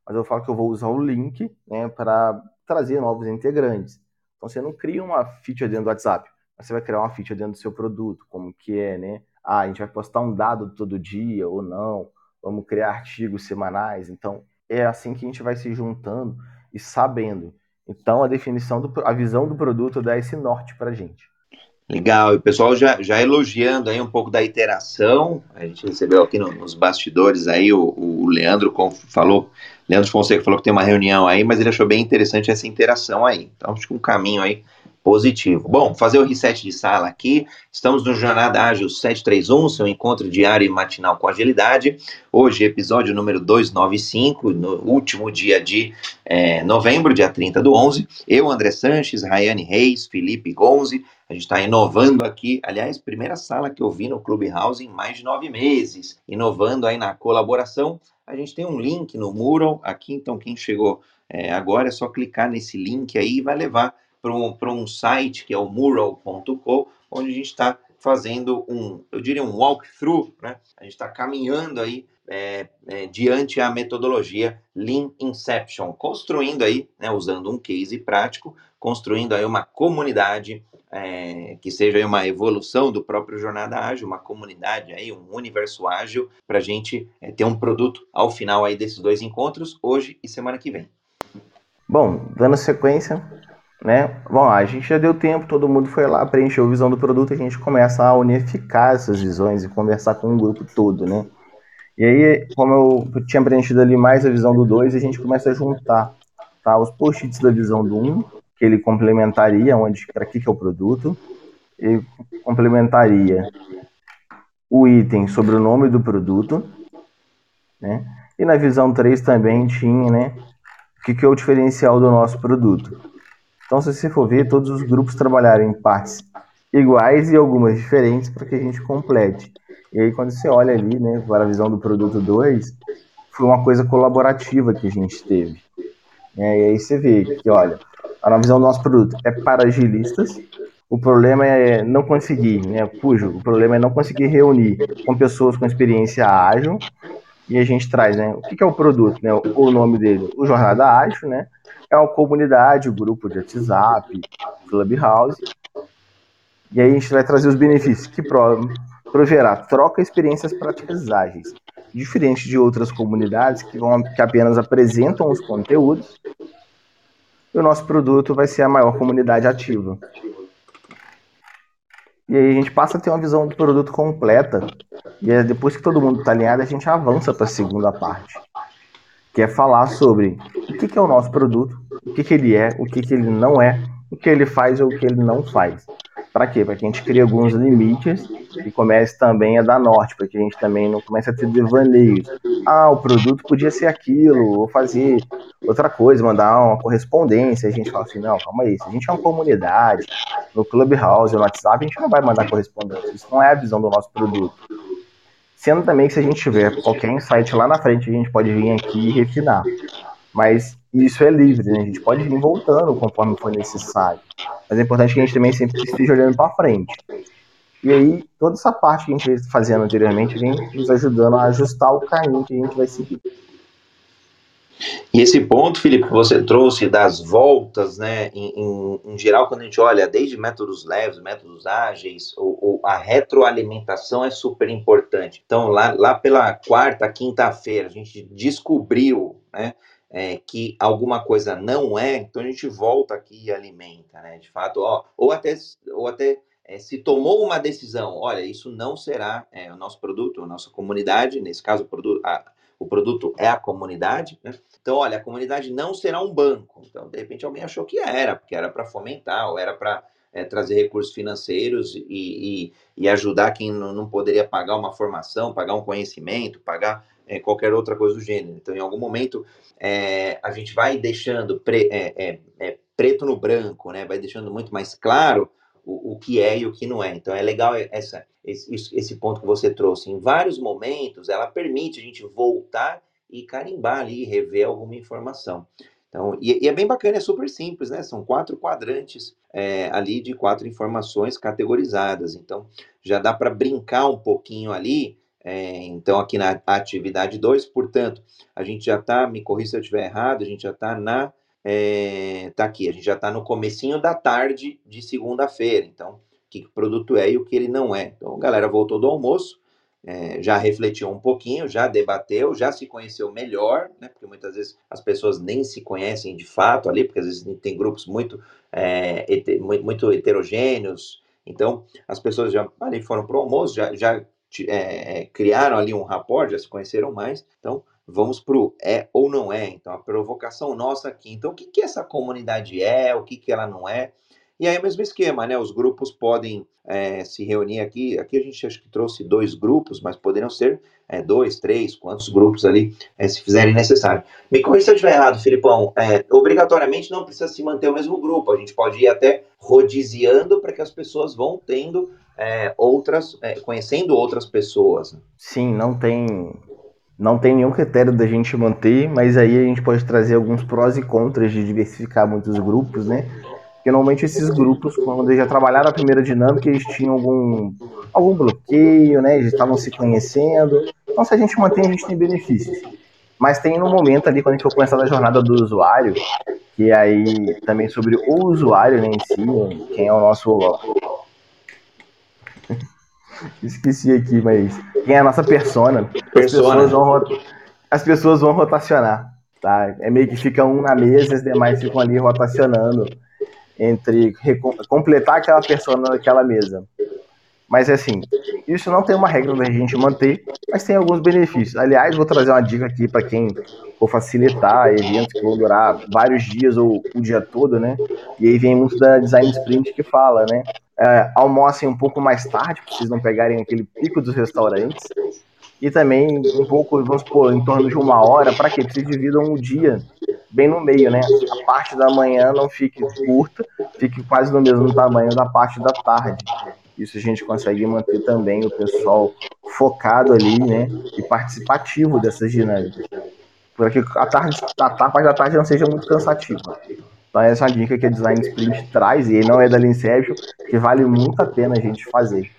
mas eu falo que eu vou usar o link né, para trazer novos integrantes. Então, você não cria uma feature dentro do WhatsApp, você vai criar uma feature dentro do seu produto, como que é, né? Ah, a gente vai postar um dado todo dia ou não, vamos criar artigos semanais. Então, é assim que a gente vai se juntando e sabendo. Então, a definição, do, a visão do produto dá esse norte para a gente. Legal, e o pessoal já, já elogiando aí um pouco da iteração. A gente recebeu aqui no, nos bastidores aí o, o Leandro falou, Leandro Fonseca falou que tem uma reunião aí, mas ele achou bem interessante essa interação aí. Então, acho que um caminho aí positivo. Bom, fazer o reset de sala aqui. Estamos no Jornada Ágil 731, seu encontro diário e matinal com agilidade. Hoje, episódio número 295, no último dia de é, novembro, dia 30 do 11. Eu, André Sanches, Rayane Reis, Felipe Gonzi. A gente está inovando aqui. Aliás, primeira sala que eu vi no Clubhouse em mais de nove meses. Inovando aí na colaboração. A gente tem um link no Mural aqui, então quem chegou é, agora é só clicar nesse link aí e vai levar para um, um site que é o mural.com, onde a gente está fazendo um, eu diria um walkthrough, né? A gente está caminhando aí é, é, diante a metodologia Lean Inception, construindo aí, né, usando um case prático, construindo aí uma comunidade é, que seja uma evolução do próprio Jornada Ágil, uma comunidade aí, um universo ágil, para a gente é, ter um produto ao final aí desses dois encontros, hoje e semana que vem. Bom, dando sequência, né? Bom, a gente já deu tempo, todo mundo foi lá, preencheu a visão do produto, a gente começa a unificar essas visões e conversar com o grupo todo, né? E aí, como eu tinha preenchido ali mais a visão do 2, a gente começa a juntar tá, os post-its da visão do 1, um, que ele complementaria onde para que, que é o produto, e complementaria o item sobre o nome do produto, né? E na visão 3 também tinha, né, o que, que é o diferencial do nosso produto. Então, se você for ver, todos os grupos trabalharam em partes iguais e algumas diferentes para que a gente complete. E aí, quando você olha ali, né, para a visão do produto 2, foi uma coisa colaborativa que a gente teve. É, e aí você vê que, olha, a visão do nosso produto é para agilistas, o problema é não conseguir, né, o problema é não conseguir reunir com pessoas com experiência ágil, e a gente traz, né, o que, que é o produto, né, o nome dele, o Jornada Ágil, né, é uma comunidade, o um grupo de WhatsApp, Clubhouse. E aí a gente vai trazer os benefícios que proverá troca experiências práticas ágeis, diferente de outras comunidades que, vão, que apenas apresentam os conteúdos. E o nosso produto vai ser a maior comunidade ativa. E aí a gente passa a ter uma visão do produto completa. E depois que todo mundo está alinhado, a gente avança para a segunda parte que é falar sobre o que, que é o nosso produto, o que, que ele é, o que, que ele não é, o que ele faz ou o que ele não faz. Para quê? Para que a gente crie alguns limites e comece também a dar norte, para que a gente também não comece a ter devaneios. Ah, o produto podia ser aquilo, ou fazer outra coisa, mandar uma correspondência. A gente fala assim: não, calma aí, se a gente é uma comunidade, no Clubhouse, no WhatsApp, a gente não vai mandar correspondência. Isso não é a visão do nosso produto. Sendo também que se a gente tiver qualquer insight lá na frente, a gente pode vir aqui e refinar. Mas isso é livre, né? A gente pode vir voltando conforme for necessário. Mas é importante que a gente também sempre esteja olhando para frente. E aí, toda essa parte que a gente fazendo anteriormente vem nos ajudando a ajustar o caminho que a gente vai seguir. E esse ponto, Felipe, que você trouxe das voltas, né, em, em, em, geral, quando a gente olha desde métodos leves, métodos ágeis, ou a retroalimentação é super importante. Então, lá, lá pela quarta, quinta-feira, a gente descobriu, né, é, que alguma coisa não é, então a gente volta aqui e alimenta, né? De fato, ó, ou até, ou até é, se tomou uma decisão, olha, isso não será é, o nosso produto, a nossa comunidade, nesse caso o produto, a, o produto é a comunidade, né? Então, olha, a comunidade não será um banco. Então, de repente, alguém achou que era, porque era para fomentar, ou era para é, trazer recursos financeiros e, e, e ajudar quem não, não, poderia pagar uma formação, pagar um conhecimento, pagar é, qualquer outra coisa do gênero. Então, em algum momento, é, a gente vai deixando pre, é, é, é, preto no branco, né? vai deixando muito mais claro o, o, que é e o que não é. Então, é legal essa, esse, esse ponto que você trouxe. Em vários momentos, ela permite a gente voltar e carimbar ali, rever alguma informação. Então, e, e, é bem bacana, é super simples, né? São quatro quadrantes é, ali de quatro informações categorizadas. Então, já dá para brincar um pouquinho ali é, então, aqui na atividade 2, portanto, a gente já está, me corrija se eu estiver errado, a gente já está na. É, tá aqui, a gente já está no comecinho da tarde de segunda-feira. Então, o que, que o produto é e o que ele não é. Então, a galera voltou do almoço, é, já refletiu um pouquinho, já debateu, já se conheceu melhor, né? Porque muitas vezes as pessoas nem se conhecem de fato ali, porque às vezes tem grupos muito, é, muito heterogêneos. Então, as pessoas já ali foram para o almoço, já, já é, criaram ali um rapport, já se conheceram mais. Então, vamos para o é ou não é. Então, a provocação nossa aqui. Então, o que, que essa comunidade é, o que, que ela não é. E aí, o mesmo esquema, né? Os grupos podem é, se reunir aqui. Aqui a gente acho que trouxe dois grupos, mas poderiam ser é, dois, três, quantos grupos ali é, se fizerem necessário. Me corrija se eu estiver errado, Filipão. É, obrigatoriamente não precisa se manter o mesmo grupo. A gente pode ir até rodiziando para que as pessoas vão tendo é, outras, é, conhecendo outras pessoas. Né? Sim, não tem, não tem nenhum critério da gente manter, mas aí a gente pode trazer alguns prós e contras de diversificar muitos grupos, né? Porque normalmente esses grupos, quando já trabalharam a primeira dinâmica, eles tinham algum, algum bloqueio, né? Eles estavam se conhecendo. Então, se a gente mantém, a gente tem benefícios. Mas tem no momento ali, quando a gente for começar a jornada do usuário, que aí também sobre o usuário né, em si, quem é o nosso Esqueci aqui, mas quem é a nossa persona? As pessoas vão, as pessoas vão rotacionar, tá? É meio que fica um na mesa e os demais ficam ali rotacionando entre completar aquela persona naquela mesa. Mas é assim, isso não tem uma regra da gente manter, mas tem alguns benefícios. Aliás, vou trazer uma dica aqui para quem for facilitar eventos que vão durar vários dias ou o dia todo, né? E aí vem muito da Design Sprint que fala, né? É, almocem um pouco mais tarde, para vocês não pegarem aquele pico dos restaurantes. E também um pouco, vamos supor, em torno de uma hora, para que vocês dividam o dia bem no meio, né? A parte da manhã não fique curta, fique quase no mesmo tamanho da parte da tarde. Isso a gente consegue manter também o pessoal focado ali, né? E participativo dessas dinâmicas. Para que a, tarde, a parte da tarde não seja muito cansativa. Então essa é uma dica que a Design Sprint traz, e não é da Linception, que vale muito a pena a gente fazer.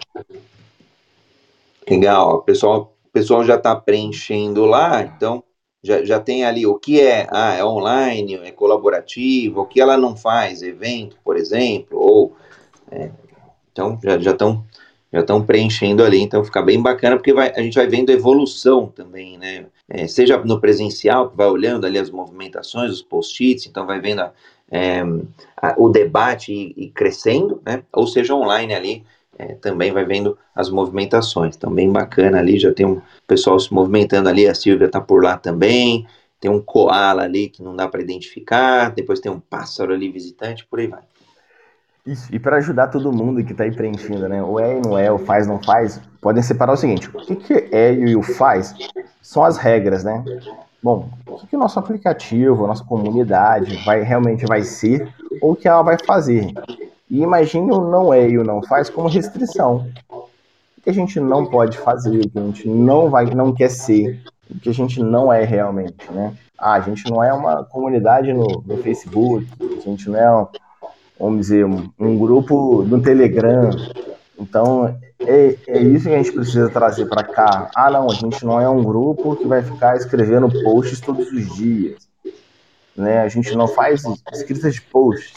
Legal, o pessoal, pessoal já está preenchendo lá, então já, já tem ali o que é, ah, é online, é colaborativo, o que ela não faz, evento, por exemplo, ou é, então já estão já estão preenchendo ali, então fica bem bacana porque vai, a gente vai vendo evolução também, né? É, seja no presencial, que vai olhando ali as movimentações, os post-its, então vai vendo a, é, o debate e, crescendo, né? Ou seja, online ali, é, também vai vendo as movimentações. Então, bem bacana ali, já tem um pessoal se movimentando ali, a Silvia está por lá também. tem um koala ali que não dá para identificar, depois tem um pássaro ali visitante, por aí vai. Isso. E para ajudar todo mundo que está aí preenchendo, né? O é e não é, o faz não faz, podem separar o seguinte: o que, que é e o faz são as regras, né? Bom, o que, que o nosso aplicativo, a nossa comunidade vai realmente vai ser ou o que ela vai fazer. E imagine o não é e o não faz como restrição. O que a gente não pode fazer, o que a gente não vai, não quer ser, o que a gente não é realmente, né? Ah, a gente não é uma comunidade no, no Facebook, a gente não é vamos dizer, um, um grupo do Telegram. Então, é, é, isso que a gente precisa trazer para cá. Ah, não, a gente não é um grupo que vai ficar escrevendo posts todos os dias. Né? A gente não faz escrita de posts,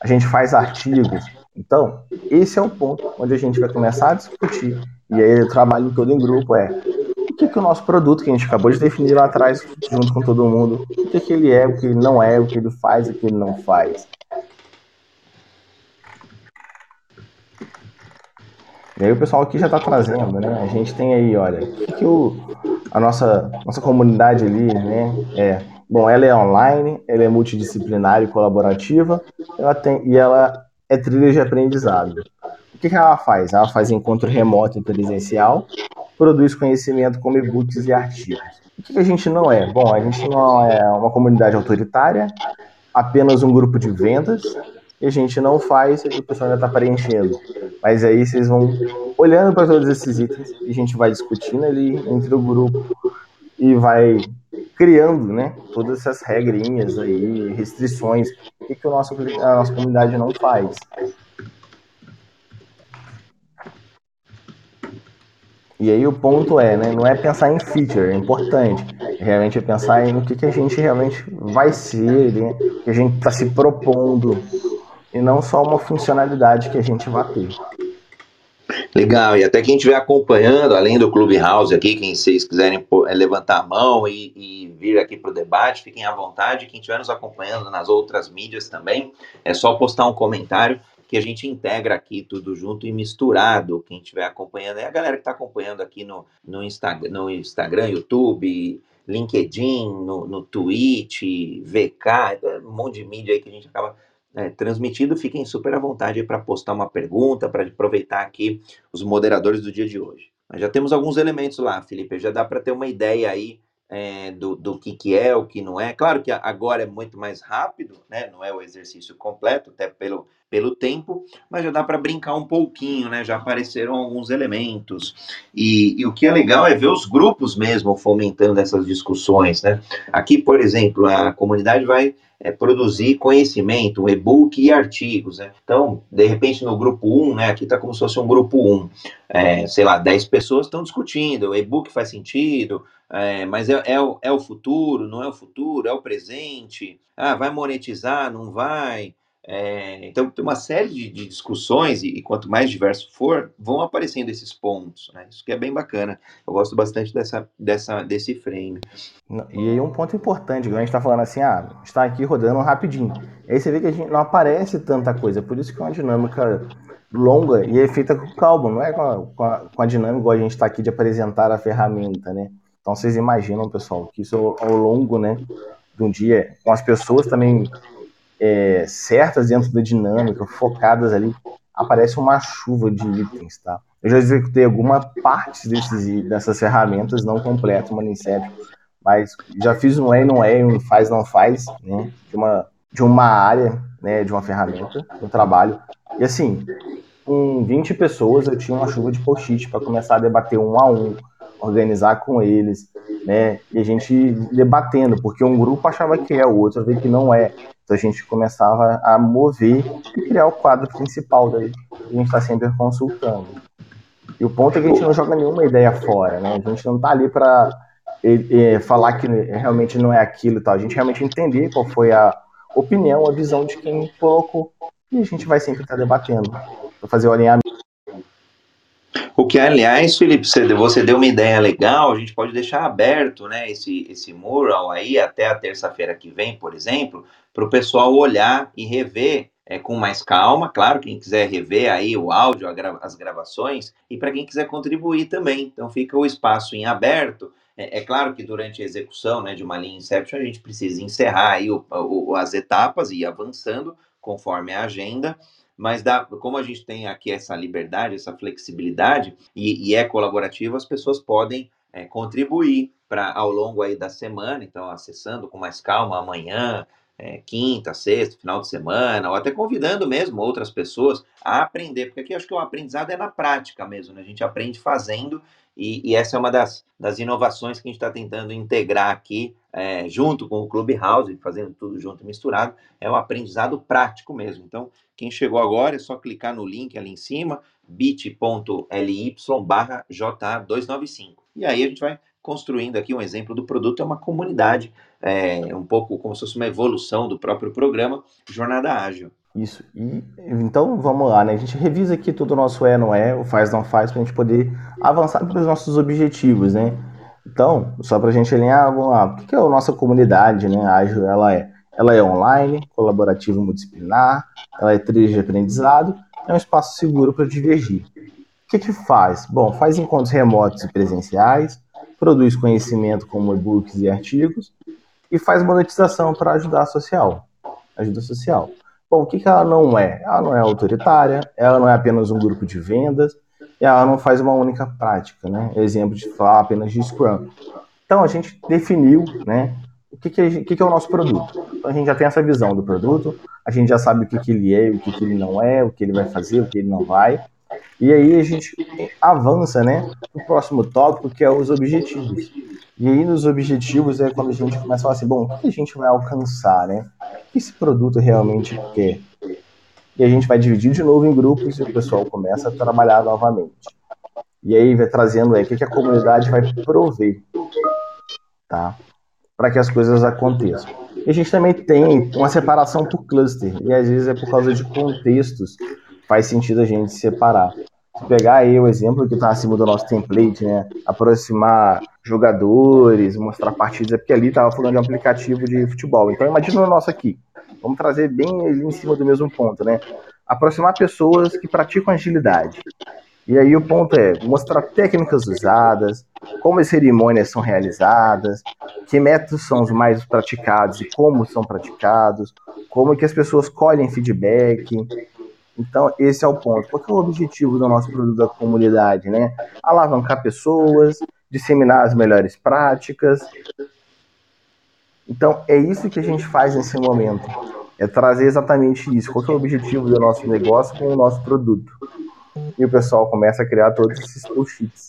a gente faz artigos. Então, esse é o ponto onde a gente vai começar a discutir. E aí o trabalho todo em grupo é o que, que o nosso produto, que a gente acabou de definir lá atrás, junto com todo mundo, o que, que ele é, o que ele não é, o que ele faz, o que ele não faz. E aí o pessoal aqui já está trazendo, né? A gente tem aí, olha, o que, que o, a nossa, nossa comunidade ali, né? É, bom, ela é online, ela é multidisciplinar e colaborativa, ela tem, e ela é trilha de aprendizado. O que, que ela faz? Ela faz encontro remoto e presencial, produz conhecimento como e-books e artigos. O que, que a gente não é? Bom, a gente não é uma comunidade autoritária, apenas um grupo de vendas, e a gente não faz e o pessoal ainda está preenchendo. Mas aí vocês vão olhando para todos esses itens e a gente vai discutindo ali entre o grupo e vai criando, né, todas essas regrinhas aí, restrições, o que, que o nosso, a nossa comunidade não faz. E aí o ponto é, né, não é pensar em feature, é importante. Realmente é pensar em o que, que a gente realmente vai ser, né, que a gente está se propondo e não só uma funcionalidade que a gente vai ter. Legal, e até quem estiver acompanhando, além do Clubhouse aqui, quem vocês quiserem é, levantar a mão e, e vir aqui para o debate, fiquem à vontade. Quem estiver nos acompanhando nas outras mídias também, é só postar um comentário que a gente integra aqui tudo junto e misturado. Quem estiver acompanhando, é a galera que está acompanhando aqui no, no, Insta, no Instagram, YouTube, LinkedIn, no, no Twitch, VK, é um monte de mídia aí que a gente acaba é, transmitido, fiquem super à vontade para postar uma pergunta, para aproveitar aqui os moderadores do dia de hoje. Mas já temos alguns elementos lá, Felipe, já dá para ter uma ideia aí é, do, do que, que é, o que não é. Claro que agora é muito mais rápido, né? não é o exercício completo, até pelo, pelo tempo, mas já dá para brincar um pouquinho, né? Já apareceram alguns elementos. E, e, o que é legal é ver os grupos mesmo fomentando essas discussões, né? Aqui, por exemplo, a comunidade vai é, produzir conhecimento, um e-book e artigos. Né? Então, de repente, no grupo 1, né, aqui está como se fosse um grupo 1, é, sei lá, 10 pessoas estão discutindo, o e-book faz sentido, é, mas é, é, o, é o futuro, não é o futuro, é o presente, ah, vai monetizar, não vai, é, então, tem uma série de, de discussões, e, e, quanto mais diverso for, vão aparecendo esses pontos. Né? Isso que é bem bacana. Eu gosto bastante dessa, dessa, desse frame. E aí, um ponto importante, a gente está falando assim, ah, está aqui rodando rapidinho. Aí você vê que a gente não aparece tanta coisa, por isso que é uma dinâmica longa e é feita com calma, não é com a, com a, com a dinâmica igual a gente está aqui de apresentar a ferramenta, né? Então vocês imaginam, pessoal, que isso ao longo, né, de um dia, com as pessoas também é, certas dentro da dinâmica, focadas ali, aparece uma chuva de itens, tá? Eu já executei alguma parte desses, dessas ferramentas, não completo, uma Inception, mas já fiz um é não é, um faz não faz, né? De uma, de uma área, né? De uma ferramenta, no trabalho. E assim, com 20 pessoas, eu tinha uma chuva de post-it para começar a debater um a um, organizar com eles, né? E a gente debatendo, porque um grupo achava que é, o outro vê que não é. Então a gente começava a mover e criar o quadro principal daí. A gente está sempre consultando. E o ponto é que a gente não joga nenhuma ideia fora, né? A gente não está ali para falar que realmente não é aquilo e tal. A gente realmente entender qual foi a opinião, a visão de quem colocou. E a gente vai sempre estar tá debatendo para fazer o alinhamento. O que, aliás, Felipe, você deu uma ideia legal, a gente pode deixar aberto né, esse, esse mural aí até a terça-feira que vem, por exemplo, para o pessoal olhar e rever é, com mais calma, claro, quem quiser rever aí o áudio, as gravações, e para quem quiser contribuir também. Então fica o espaço em aberto. É, é, claro que durante a execução né, de uma linha Inception a gente precisa encerrar aí o, o, as etapas e ir avançando conforme a agenda, mas dá, como a gente tem aqui essa liberdade, essa flexibilidade e, e é colaborativo, as pessoas podem é, contribuir para ao longo aí da semana, então acessando com mais calma amanhã, é, quinta, sexta, final de semana, ou até convidando mesmo outras pessoas a aprender, porque aqui acho que o aprendizado é na prática mesmo, né? a gente aprende fazendo e, e, essa é uma das, das inovações que a gente está tentando integrar aqui, é, junto com o Clubhouse, fazendo tudo junto e misturado, é um aprendizado prático mesmo. Então, quem chegou agora é só clicar no link ali em cima, bit.ly barra JA295. E aí a gente vai construindo aqui um exemplo do produto, é uma comunidade, é, um pouco como se fosse uma evolução do próprio programa Jornada Ágil. Isso. E então vamos lá, né? A gente revisa aqui todo o nosso é, não é, o faz, não faz, para a gente poder avançar para os nossos objetivos, né? Então, só para a gente alinhar, vamos lá. O que é a nossa comunidade, né? Ágil, ela é, ela é online, colaborativa multidisciplinar, ela é trilha de aprendizado, é um espaço seguro para divergir. O que que faz? Bom, faz encontros remotos e presenciais, produz conhecimento como e-books e artigos e faz monetização para ajudar a social, ajuda social. Bom, o que, que ela não é? Ela não é autoritária, ela não é apenas um grupo de vendas, e ela não faz uma única prática, né? Exemplo de falar apenas de Scrum. Então a gente definiu, né? O que, que, é, que, que é o nosso produto? Então, a gente já tem essa visão do produto, a gente já sabe o que, que ele é, o que, que ele não é, o que ele vai fazer, o que ele não vai. E aí a gente avança, né? O próximo tópico que é os objetivos. E aí nos objetivos é quando a gente começa a falar assim, bom, o que a gente vai alcançar, né? O que esse produto realmente quer? E a gente vai dividir de novo em grupos e o pessoal começa a trabalhar novamente. E aí vai trazendo aí o que a comunidade vai prover, tá? Para que as coisas aconteçam. E a gente também tem uma separação por cluster, e às vezes é por causa de contextos, faz sentido a gente separar pegar aí o exemplo que está acima do nosso template, né? Aproximar jogadores, mostrar partidas, é porque ali estava falando de um aplicativo de futebol. Então imagina o nosso aqui. Vamos trazer bem ali em cima do mesmo ponto, né? Aproximar pessoas que praticam agilidade. E aí o ponto é mostrar técnicas usadas, como as cerimônias são realizadas, que métodos são os mais praticados e como são praticados, como que as pessoas colhem feedback, então, esse é o ponto. Qual é o objetivo do nosso produto da comunidade, né? Alavancar pessoas, disseminar as melhores práticas. Então, é isso que a gente faz nesse momento. É trazer exatamente isso. Qual é o objetivo do nosso negócio com o nosso produto? E o pessoal começa a criar todos esses post-its.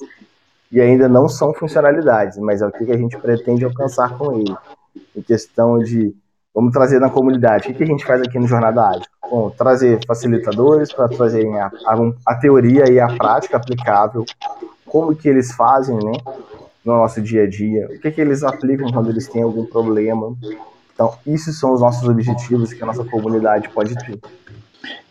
E ainda não são funcionalidades, mas é o que a gente pretende alcançar com ele. Em questão de Vamos trazer na comunidade. O que a gente faz aqui no Jornada Ágil? Bom, trazer facilitadores para trazerem a, a, a, teoria e a prática aplicável, como que eles fazem, né, no nosso dia a dia, o que que eles aplicam quando eles têm algum problema. Então, esses são os nossos objetivos que a nossa comunidade pode ter.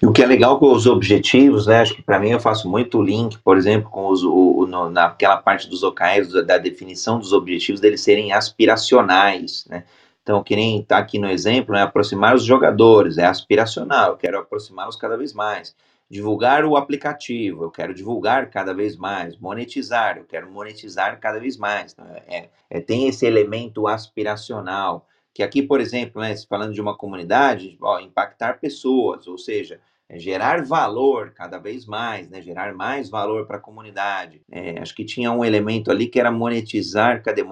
E o que é legal com os objetivos, né? Acho que para mim eu faço muito link, por exemplo, com os, o, o, no, naquela parte dos OKRs, da, definição dos objetivos, deles serem aspiracionais, né? Então, que nem está aqui no exemplo, é aproximar os jogadores, é aspiracional, eu quero aproximá-los cada vez mais. Divulgar o aplicativo, eu quero divulgar cada vez mais. Monetizar, eu quero monetizar cada vez mais. Então, é, é, tem esse elemento aspiracional, que aqui, por exemplo, né, falando de uma comunidade, ó, impactar pessoas, ou seja, é gerar valor cada vez mais, né? gerar mais valor para a comunidade. É, acho que tinha um elemento ali que era monetizar, cadê?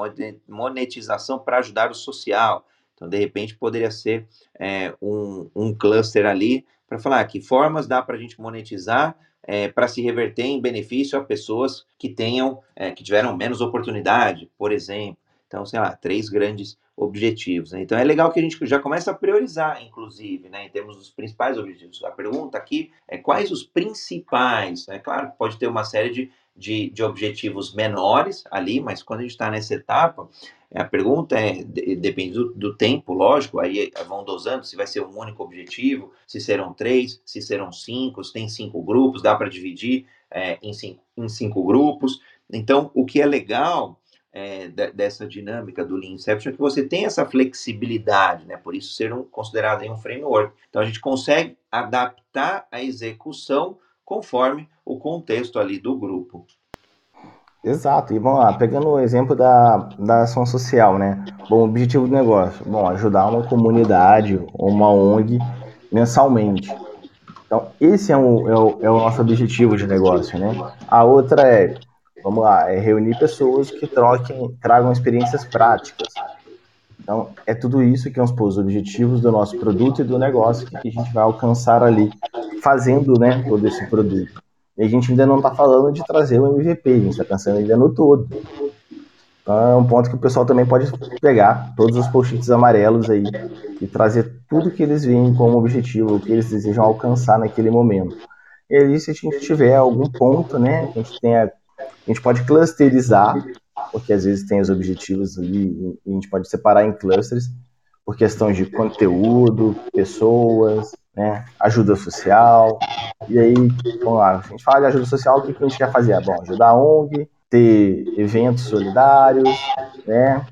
Monetização para ajudar o social. Então, de repente, poderia ser é, um, um cluster ali para falar que formas dá para a gente monetizar é, para se reverter em benefício a pessoas que tenham, é, que tiveram menos oportunidade, por exemplo. Então, sei lá, três grandes objetivos. Né? Então é legal que a gente já começa a priorizar, inclusive, né, em termos dos principais objetivos. A pergunta aqui é quais os principais. Né? claro que pode ter uma série de, de, de, objetivos menores ali, mas quando a gente está nessa etapa, a pergunta é, depende do, do, tempo, lógico, aí vão dosando se vai ser um único objetivo, se serão três, se serão cinco, se tem cinco grupos, dá para dividir é, em, cinco, em cinco grupos. Então, o que é legal é, dessa dinâmica do Lean Inception é que você tem essa flexibilidade, né? Por isso ser um, considerado um framework. Então a gente consegue adaptar a execução conforme o contexto ali do grupo. Exato, e vamos lá, pegando o exemplo da, da ação social, né? Bom, o objetivo do negócio, bom, ajudar uma comunidade ou uma ONG mensalmente. Então, esse é o, é, o, é o nosso objetivo de negócio, né? A outra é, vamos lá, é reunir pessoas que troquem, tragam experiências práticas. Então, é tudo isso que são os objetivos do nosso produto e do negócio que a gente vai alcançar ali, fazendo né, todo esse produto. E a gente ainda não está falando de trazer o MVP, a gente está pensando ainda no todo. Então é um ponto que o pessoal também pode pegar todos os post-its amarelos aí e trazer tudo que eles veem como objetivo, o que eles desejam alcançar naquele momento. E aí, se a gente tiver algum ponto, né, que a gente tenha, a gente pode clusterizar, porque às vezes tem os objetivos ali, e a gente pode separar em clusters, por questões de conteúdo, pessoas, né, ajuda social. E aí, vamos lá, a gente fala de ajuda social, o que a gente quer fazer? Bom, ajudar a ONG, ter eventos solidários, né?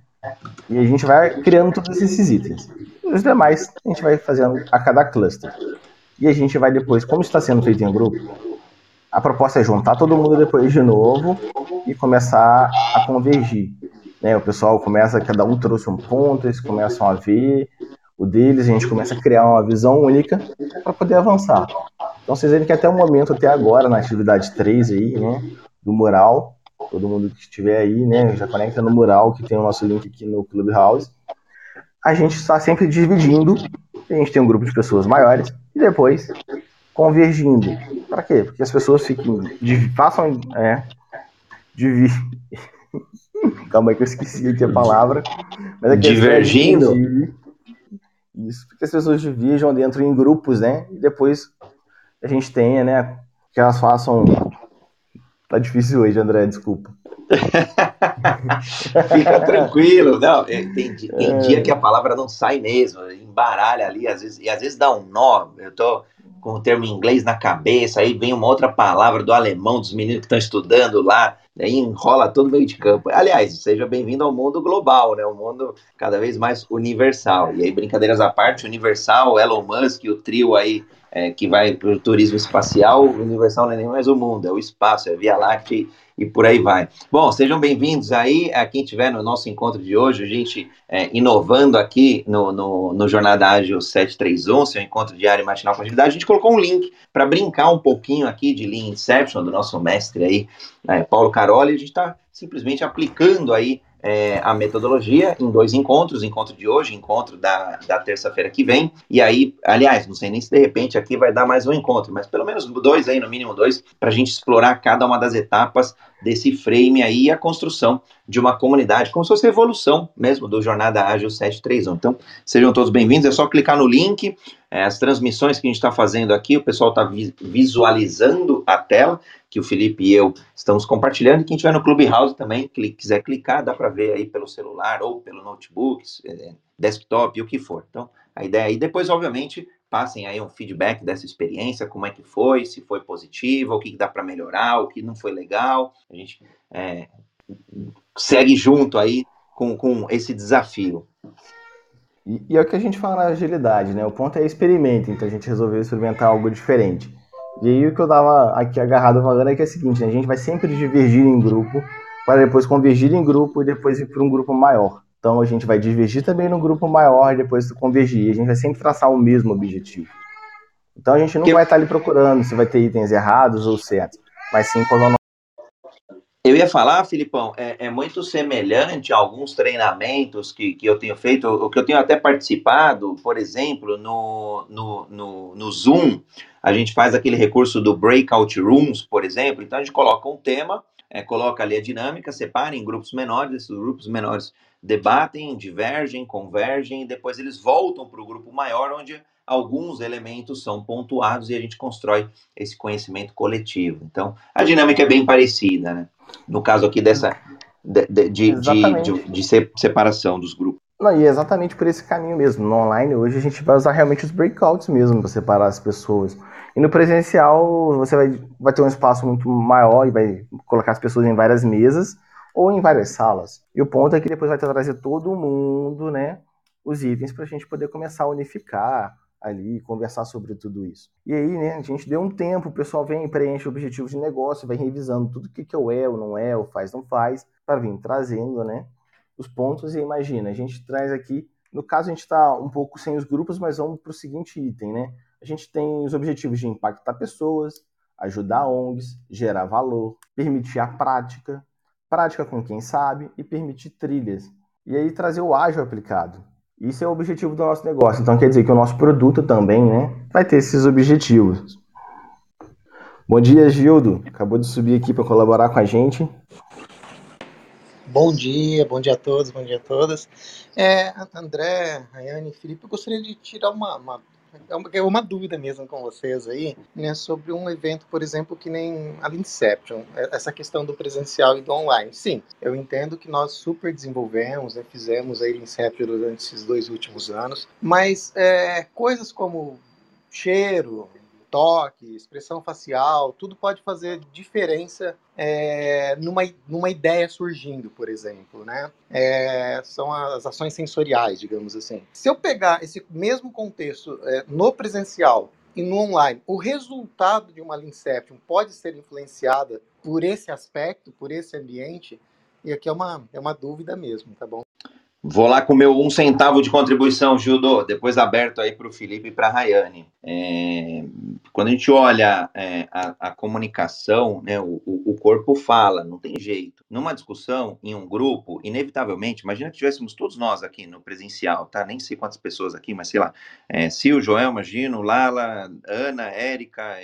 E a gente vai criando todos esses itens. Os demais a gente vai fazendo a cada cluster. E a gente vai depois, como está sendo feito em grupo, a proposta é juntar todo mundo depois de novo e começar a convergir. Né? O pessoal começa, cada um trouxe um ponto, eles começam a ver o deles, a gente começa a criar uma visão única para poder avançar. Então vocês veem que até o momento, até agora, na atividade 3 aí, né, do mural, todo mundo que estiver aí, né, já conecta no mural, que tem o nosso link aqui no Clubhouse, a gente está sempre dividindo, a gente tem um grupo de pessoas maiores, e depois convergindo. Para quê? Porque as pessoas fiquem, façam, é. Calma aí que eu esqueci aqui a palavra. Mas é Divergindo. Isso, porque as pessoas dividam dentro em grupos, né? E depois a gente tenha, né? Que elas façam. Tá difícil hoje, André, desculpa. Fica tranquilo, não. É, tem, tem é... dia que a palavra não sai mesmo, embaralha ali, às vezes, e às vezes dá um nó. Eu tô com o termo inglês na cabeça, aí vem uma outra palavra do alemão, dos meninos que estão estudando lá, aí enrola todo meio de campo. Aliás, seja bem-vindo ao mundo global, né? Um mundo cada vez mais universal. E aí, brincadeiras à parte, Universal, Elon Musk, o trio aí é, que vai para o turismo espacial, Universal não é nem mais o mundo, é o espaço, é a Via Láctea e por aí vai. Bom, sejam bem-vindos aí a quem estiver no nosso encontro de hoje, a gente é, inovando aqui no, no, no, Jornada Ágil 731, seu encontro diário e matinal com agilidade, a gente colocou um link para brincar um pouquinho aqui de Lean Inception, do nosso mestre aí, é, Paulo Caroli, a gente está simplesmente aplicando aí é, a metodologia em dois encontros, encontro de hoje, encontro da, da terça-feira que vem, e aí, aliás, não sei nem se de repente aqui vai dar mais um encontro, mas pelo menos dois aí, no mínimo dois, para a gente explorar cada uma das etapas desse frame aí e a construção de uma comunidade, como se fosse a evolução mesmo do Jornada Ágil 731. Então, sejam todos bem-vindos, é só clicar no link, é, as transmissões que a gente está fazendo aqui, o pessoal está visualizando a tela, que o Felipe e eu estamos compartilhando, e quem estiver no Clubhouse também, que quiser clicar, dá para ver aí pelo celular ou pelo notebook, é, desktop, o que for. Então, a ideia aí, depois, obviamente, passem aí um feedback dessa experiência, como é que foi, se foi positivo, o que dá para melhorar, o que não foi legal. A gente é, segue junto aí com, com esse desafio. E, e, é o que a gente fala na agilidade, né? O ponto é experimento, então a gente resolveu experimentar algo diferente. E aí o que eu tava aqui agarrado falando é que é o seguinte, né? a gente vai sempre divergir em grupo, para depois convergir em grupo e depois ir para um grupo maior. Então a gente vai divergir também no grupo maior e depois convergir. A gente vai sempre traçar o mesmo objetivo. Então a gente não que... vai estar ali procurando se vai ter itens errados ou certos, mas sim qual é o eu ia falar, Filipão, é, é, muito semelhante a alguns treinamentos que, que eu tenho feito, o que eu tenho até participado, por exemplo, no, no, no, no Zoom, a gente faz aquele recurso do breakout rooms, por exemplo, então a gente coloca um tema, é, coloca ali a dinâmica, separa em grupos menores, esses grupos menores debatem, divergem, convergem, e depois eles voltam para o grupo maior, onde alguns elementos são pontuados e a gente constrói esse conhecimento coletivo. Então, a dinâmica é bem parecida, né? no caso aqui dessa de, de, de, de, de separação dos grupos. Não, e é exatamente por esse caminho mesmo. No online, hoje, a gente vai usar realmente os breakouts mesmo para separar as pessoas. E no presencial, você vai, vai ter um espaço muito maior e vai colocar as pessoas em várias mesas ou em várias salas. E o ponto é que depois vai trazer todo mundo, né, os itens para a gente poder começar a unificar, ali, conversar sobre tudo isso. E aí, né, a gente deu um tempo, o pessoal vem, preenche o objetivo de negócio, vai revisando tudo o que, que o é, o não é, o faz, não faz, para vir trazendo, né, os pontos. E imagina, a gente traz aqui, no caso a gente está um pouco sem os grupos, mas vamos para o seguinte item, né? A gente tem os objetivos de impactar pessoas, ajudar ONGs, gerar valor, permitir a prática, prática com quem sabe e permitir trilhas. E aí trazer o ágil aplicado. Isso é o objetivo do nosso negócio. Então quer dizer que o nosso produto também, né, vai ter esses objetivos. Bom dia, Gildo. Acabou de subir aqui para colaborar com a gente. Bom dia, bom dia a todos, bom dia a todas. É, André, Rayane, Felipe, eu gostaria de tirar uma, uma é uma, é uma dúvida mesmo com vocês aí, né, sobre um evento, por exemplo, que nem a Inception, é, essa questão do presencial e do online. Sim, eu entendo que nós super desenvolvemos, né, fizemos a Inception durante esses dois últimos anos, mas é, coisas como cheiro, toque, expressão facial, tudo pode fazer diferença é, numa, numa ideia surgindo, por exemplo, né? É, são as ações sensoriais, digamos assim. Se eu pegar esse mesmo contexto é, no presencial e no online, o resultado de uma Leanception pode ser influenciada por esse aspecto, por esse ambiente, e aqui é uma, é uma dúvida mesmo, tá bom? Vou lá com o meu um centavo de contribuição, Gildo, depois aberto aí para o Felipe e para a Rayane. É, quando a gente olha é, a, a, comunicação, né, o, o, corpo fala, não tem jeito. Numa discussão, em um grupo, inevitavelmente, imagina que tivéssemos todos nós aqui no presencial, tá? Nem sei quantas pessoas aqui, mas sei lá, é, Sil, Joel, Magino, Lala, Ana, Érica,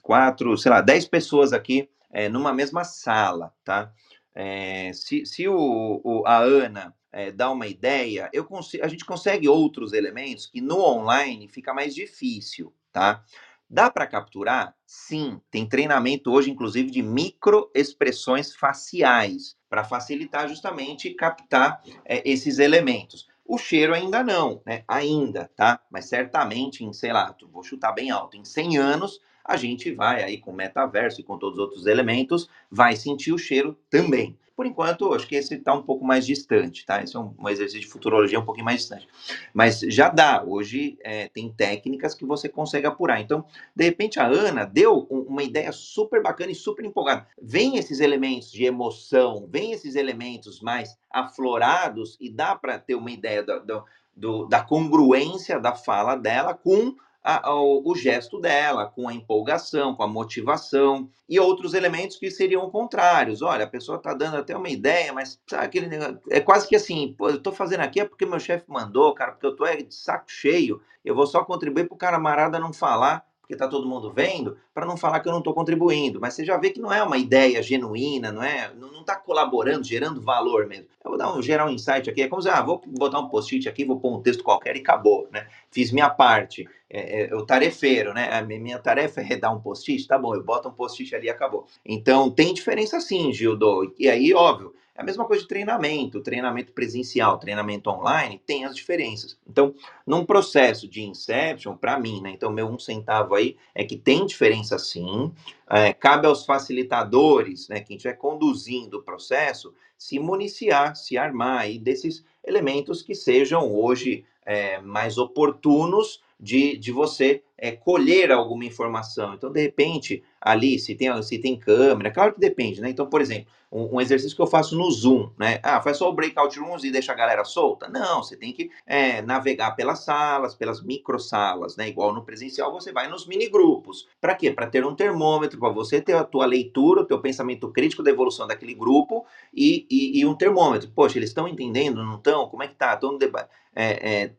quatro, sei lá, dez pessoas aqui é, numa mesma sala, tá? É, se se o, o, a Ana é, dar uma ideia, eu a gente consegue outros elementos que no online fica mais difícil, tá? Dá para capturar? Sim, tem treinamento hoje, inclusive, de microexpressões faciais, para facilitar justamente captar é, esses elementos. O cheiro ainda não, né? Ainda, tá? Mas certamente em, sei lá, vou chutar bem alto, em 100 anos a gente vai aí com metaverso e com todos os outros elementos, vai sentir o cheiro também. Por enquanto, acho que esse está um pouco mais distante, tá? Esse é um, exercício de futurologia um pouquinho mais distante. Mas já dá, hoje é, tem técnicas que você consegue apurar. Então, de repente, a Ana deu um, uma ideia super bacana e super empolgada. Vem esses elementos de emoção, vem esses elementos mais aflorados e dá para ter uma ideia do, do, do, da congruência da fala dela com a, a, o gesto dela, com a empolgação, com a motivação e outros elementos que seriam contrários. Olha, a pessoa está dando até uma ideia, mas sabe, aquele negócio, é quase que assim, eu estou fazendo aqui é porque meu chefe mandou, cara, porque eu estou é, de saco cheio, eu vou só contribuir para o camarada não falar porque está todo mundo vendo, para não falar que eu não estou contribuindo. Mas você já vê que não é uma ideia genuína, não é? Não está colaborando, gerando valor mesmo. Eu vou dar um, gerar um insight aqui. É como dizer, ah, vou botar um post-it aqui, vou pôr um texto qualquer e acabou, né? Fiz minha parte. É, é, o tarefeiro, né? A minha tarefa é redar um post-it, tá bom, eu boto um post-it ali e acabou. Então, tem diferença sim, Gildo. E aí, óbvio, é a mesma coisa de treinamento, treinamento presencial, treinamento online, tem as diferenças. Então, num processo de Inception, para mim, né? Então, meu um centavo aí é que tem diferença sim. É, cabe aos facilitadores, né? Quem estiver conduzindo o processo, se municiar, se armar aí desses elementos que sejam hoje é, mais oportunos de, de você é, colher alguma informação. Então, de repente, ali, se tem, se tem câmera, claro que depende, né? Então, por exemplo, um, um, exercício que eu faço no Zoom, né? Ah, faz só o breakout rooms e deixa a galera solta? Não, você tem que é, navegar pelas salas, pelas microsalas, né? Igual no presencial, você vai nos mini grupos. Para quê? Para ter um termômetro, para você ter a tua leitura, o teu pensamento crítico da evolução daquele grupo e, e, e um termômetro. Poxa, eles estão entendendo, não estão? Como é que tá? Estão é, é,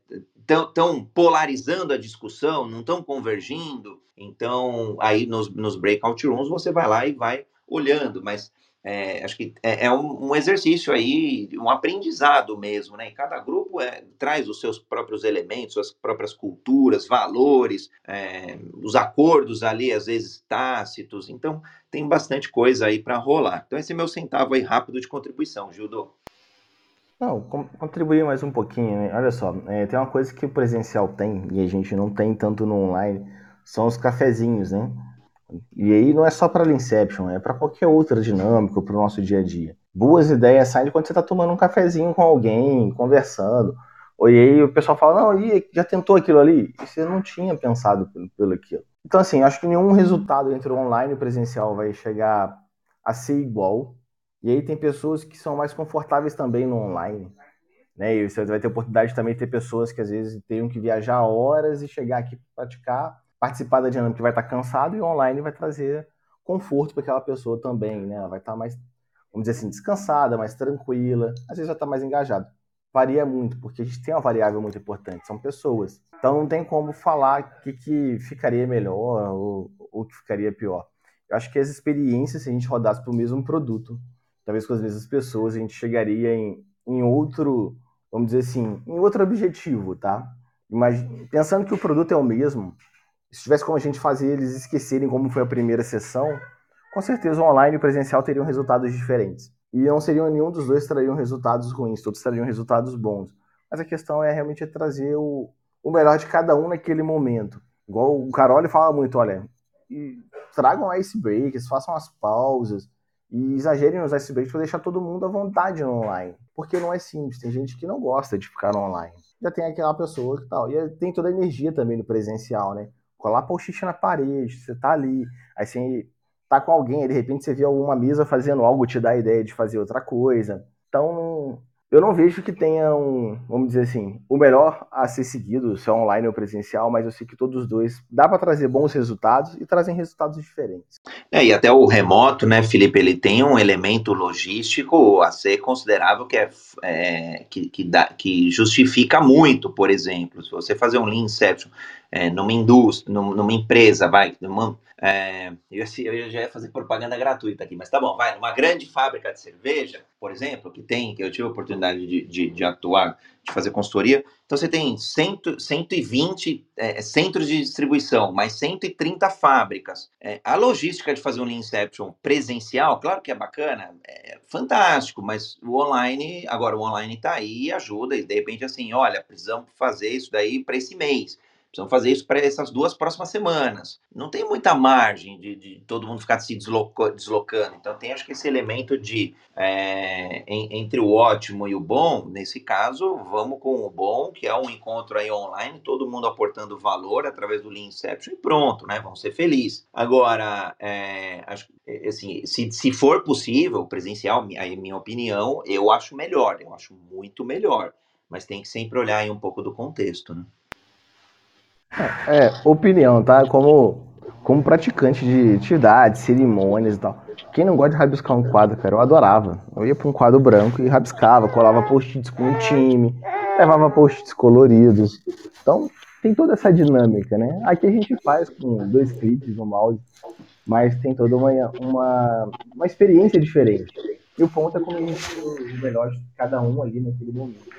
tão, polarizando a discussão, não estão convergindo. Então, aí nos, nos breakout rooms você vai lá e vai olhando, mas é, acho que é, é um, um, exercício aí, um aprendizado mesmo, né? E cada grupo é, traz os seus próprios elementos, suas próprias culturas, valores, é, os acordos ali, às vezes tácitos. Então, tem bastante coisa aí para rolar. Então, esse é meu centavo aí rápido de contribuição, Gildo. Não, contribuir mais um pouquinho, né? Olha só, é, tem uma coisa que o presencial tem e a gente não tem tanto no online, são os cafezinhos, né? E aí não é só para Inception, é para qualquer outra dinâmica, para o nosso dia a dia. Boas ideias saem de quando você está tomando um cafezinho com alguém, conversando. E aí o pessoal fala, não, e já tentou aquilo ali? E você não tinha pensado pelo, pelo aquilo. Então, assim, acho que nenhum resultado entre o online e o presencial vai chegar a ser igual. E aí tem pessoas que são mais confortáveis também no online. Né? E você vai ter oportunidade também de ter pessoas que às vezes tenham que viajar horas e chegar aqui para praticar, participar da dinâmica que vai estar cansado e online vai trazer conforto para aquela pessoa também, né? Ela vai estar mais, vamos dizer assim, descansada, mais tranquila, às vezes vai estar mais engajado. Varia muito, porque a gente tem uma variável muito importante, são pessoas. Então não tem como falar o que, que ficaria melhor ou o que ficaria pior. Eu acho que as experiências, se a gente rodasse para o mesmo produto, talvez com as mesmas pessoas, a gente chegaria em, em outro, vamos dizer assim, em outro objetivo, tá? Imagina, pensando que o produto é o mesmo, se tivesse como a gente fazer eles esquecerem como foi a primeira sessão, com certeza o online e o presencial teriam resultados diferentes. E não seriam nenhum dos dois trariam resultados ruins, todos trariam resultados bons. Mas a questão é realmente trazer o, o melhor de cada um naquele momento. Igual o Carol fala muito, olha, tragam ice breaks, façam as pausas e exagerem nos ice breaks para deixar todo mundo à vontade no online. Porque não é simples, tem gente que não gosta de ficar online. Já tem aquela pessoa que tal. E tem toda a energia também no presencial, né? colar post-it na parede, você tá ali, aí você tá com alguém, aí de repente você vê alguma mesa fazendo algo, te dá a ideia de fazer outra coisa. Então, eu não vejo que tenha um, vamos dizer assim, o melhor a ser seguido, se é online ou presencial, mas eu sei que todos os dois dá para trazer bons resultados e trazem resultados diferentes. É, e até o remoto, né, Felipe, ele tem um elemento logístico a ser considerável que é, é que, que, dá, que justifica muito, por exemplo, se você fazer um Lean Inception é, numa indústria, numa empresa, vai, numa, é, eu, eu, já ia fazer propaganda gratuita aqui, mas tá bom, vai, numa grande fábrica de cerveja, por exemplo, que tem, que eu tive a oportunidade de, de, de atuar, de fazer consultoria, então você tem cento, 120 é, centros de distribuição, mais 130 fábricas. É, a logística de fazer um Lean Inception presencial, claro que é bacana, é fantástico, mas o online, agora o online está aí e ajuda, e de repente assim, olha, precisamos fazer isso daí para esse mês Precisam fazer isso para essas duas próximas semanas. Não tem muita margem de, de todo mundo ficar se desloca, deslocando. Então, tem acho que esse elemento de é, em, entre o ótimo e o bom. Nesse caso, vamos com o bom, que é um encontro aí online, todo mundo aportando valor através do Lean Inception e pronto, né? Vamos ser felizes. Agora, é, acho, é, assim, se, se for possível, presencial, aí minha opinião, eu acho melhor, eu acho muito melhor. Mas tem que sempre olhar aí um pouco do contexto, né? É, opinião, tá? Como, como praticante de atividades, cerimônias e tal. Quem não gosta de rabiscar um quadro, cara, eu adorava. Eu ia para um quadro branco e rabiscava, colava post-its com um time, levava post-its coloridos. Então, tem toda essa dinâmica, né? Aqui a gente faz com dois cliques no mouse, mas tem toda uma, uma, uma experiência diferente. E o ponto é como a gente o melhor de cada um ali naquele momento.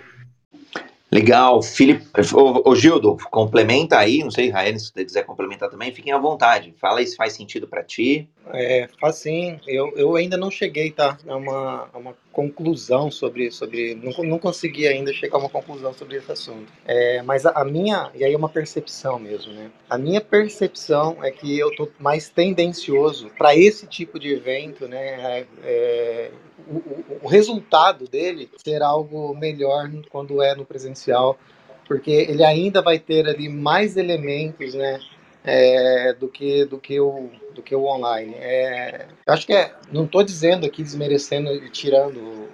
Legal, Felipe, ô, Gildo, complementa aí, não sei, Rael, se você quiser complementar também, fiquem à vontade. Fala aí se faz sentido para ti. É, faz sim. Eu, eu ainda não cheguei, tá? A uma, a uma conclusão sobre, sobre não, não consegui ainda chegar a uma conclusão sobre esse assunto. É, mas a, a, minha, e aí é uma percepção mesmo, né? A minha percepção é que eu tô mais tendencioso para esse tipo de evento, né? É, é o, o, resultado dele ser algo melhor quando é no presencial, porque ele ainda vai ter ali mais elementos, né? É, do que do que o do que o online. É, acho que é, não estou dizendo aqui desmerecendo e tirando o,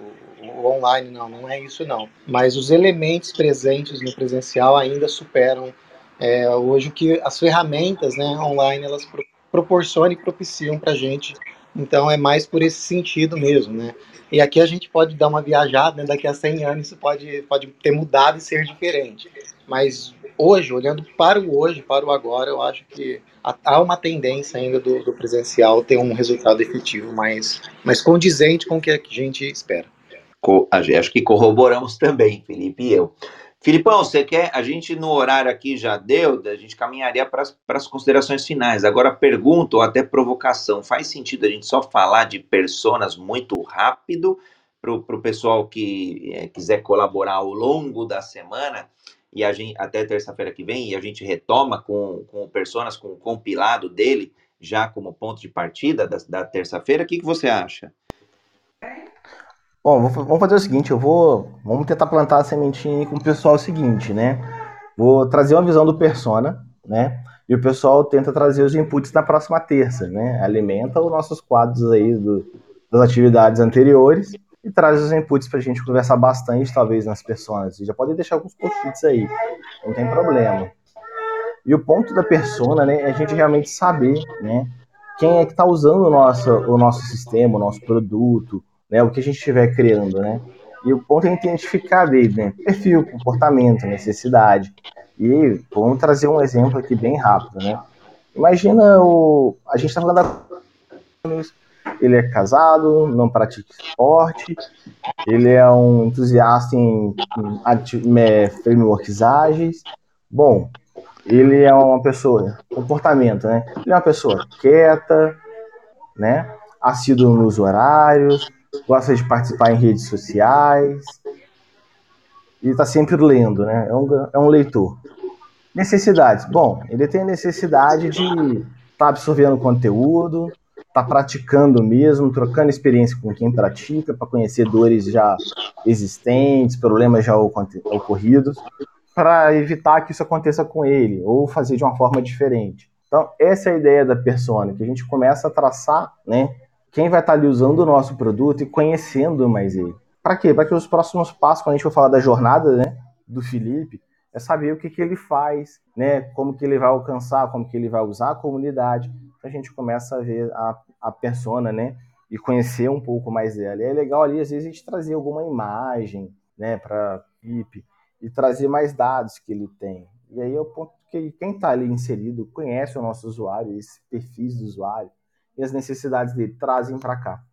o, online, não, não é isso não. Mas os elementos presentes no presencial ainda superam é, hoje o que as ferramentas, né, online elas pro, proporcionam e propiciam para gente então é mais por esse sentido mesmo, né? E aqui a gente pode dar uma viajada, né? daqui a 100 anos isso pode, pode ter mudado e ser diferente. Mas hoje, olhando para o hoje, para o agora, eu acho que há uma tendência ainda do, do presencial ter um resultado efetivo mais, mais condizente com o que a gente espera. Acho que corroboramos também, Felipe e eu. Filipão, você quer? A gente no horário aqui já deu, a gente caminharia para as considerações finais. Agora, pergunta ou até provocação: faz sentido a gente só falar de personas muito rápido para o pessoal que é, quiser colaborar ao longo da semana e a gente até terça-feira que vem e a gente retoma com, com personas com o compilado dele já como ponto de partida da, da terça-feira? O que, que você acha? Bom, vamos fazer o seguinte, eu vou, vamos tentar plantar a sementinha com o pessoal seguinte, né? Vou trazer uma visão do persona, né? E o pessoal tenta trazer os inputs na próxima terça, né? Alimenta os nossos quadros aí do, das atividades anteriores e traz os inputs para a gente conversar bastante, talvez, nas personas. E já pode deixar alguns post-its aí, não tem problema. E o ponto da persona, né, é a gente realmente saber, né, quem é que está usando o nosso, o nosso sistema, o nosso produto, né, o que a gente estiver criando, né. E o ponto é identificar dele, né, perfil, comportamento, necessidade. E vamos trazer um exemplo aqui bem rápido, né. Imagina o, a gente está falando da ele é casado, não pratica esporte, ele é um entusiasta em, em frameworks ágeis. Bom, ele é uma pessoa, comportamento, né? Ele é uma pessoa quieta, né? Assíduo nos horários, gosta de participar em redes sociais e está sempre lendo, né? É um, é um leitor. Necessidades. Bom, ele tem necessidade de estar tá absorvendo conteúdo, tá praticando mesmo, trocando experiência com quem pratica, para conhecer dores já existentes, problemas já ocorridos, para evitar que isso aconteça com ele, ou fazer de uma forma diferente. Então, essa é a ideia da persona, que a gente começa a traçar, né, quem vai estar tá ali usando o nosso produto e conhecendo mais ele. Para quê? Para que os próximos passos, quando a gente for falar da jornada, né, do Felipe, é saber o que, que ele faz, né, como que ele vai alcançar, como que ele vai usar a comunidade, a gente começa a ver a, a persona, né? E conhecer um pouco mais dela. E é legal ali, às vezes, a gente trazer alguma imagem, né, para Pipe e trazer mais dados que ele tem. E aí é o ponto que quem está ali inserido conhece o nosso usuário, esse perfis do usuário e as necessidades dele trazem para cá.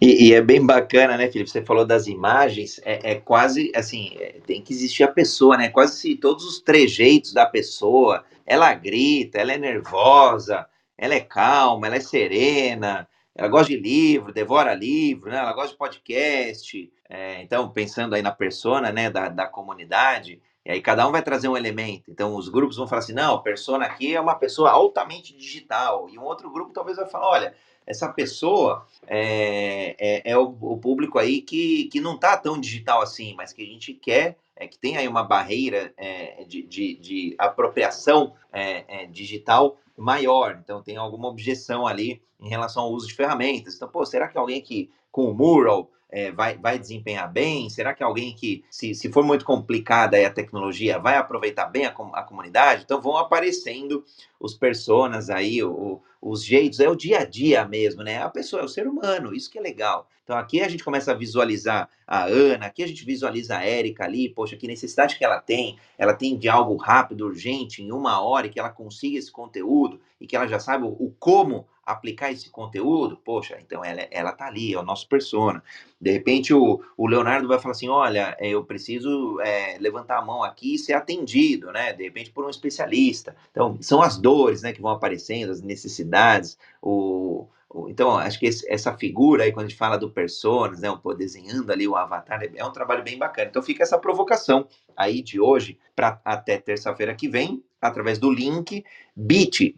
E, e, é bem bacana, né, Felipe? Você falou das imagens, é, é quase assim, é, tem que existir a pessoa, né? Quase se todos os trejeitos da pessoa. Ela grita, ela é nervosa, ela é calma, ela é serena, ela gosta de livro, devora livro, né? ela gosta de podcast. É, então, pensando aí na persona né, da, da comunidade, e aí cada um vai trazer um elemento. Então, os grupos vão falar assim: não, a persona aqui é uma pessoa altamente digital. E um outro grupo talvez vai falar: olha, essa pessoa é, é, é o, o, público aí que, que não está tão digital assim, mas que a gente quer é, que tem aí uma barreira é, de, de, de, apropriação é, é, digital maior, então tem alguma objeção ali em relação ao uso de ferramentas. Então, pô, será que alguém que com o Mural é, vai, vai desempenhar bem? Será que alguém que, se, se for muito complicada a tecnologia, vai aproveitar bem a, a comunidade? Então vão aparecendo os personas aí, o, os jeitos, é o dia a dia mesmo, né? A pessoa é o ser humano, isso que é legal. Então aqui a gente começa a visualizar a Ana, aqui a gente visualiza a Érica ali, poxa, que necessidade que ela tem, ela tem de algo rápido, urgente, em uma hora, e que ela consiga esse conteúdo, e que ela já sabe o, o como aplicar esse conteúdo, poxa, então ela, ela tá ali, é o nosso persona. De repente o, o Leonardo vai falar assim, olha, é, eu preciso é, levantar a mão aqui e ser atendido, né? De repente por um especialista. Então, são as dores, né, que vão aparecendo, as necessidades, o, então, acho que esse, essa figura aí, quando a gente fala do personas, né, um, desenhando ali o avatar, é, é um trabalho bem bacana. Então, fica essa provocação aí de hoje para até terça-feira que vem, através do link bit.ly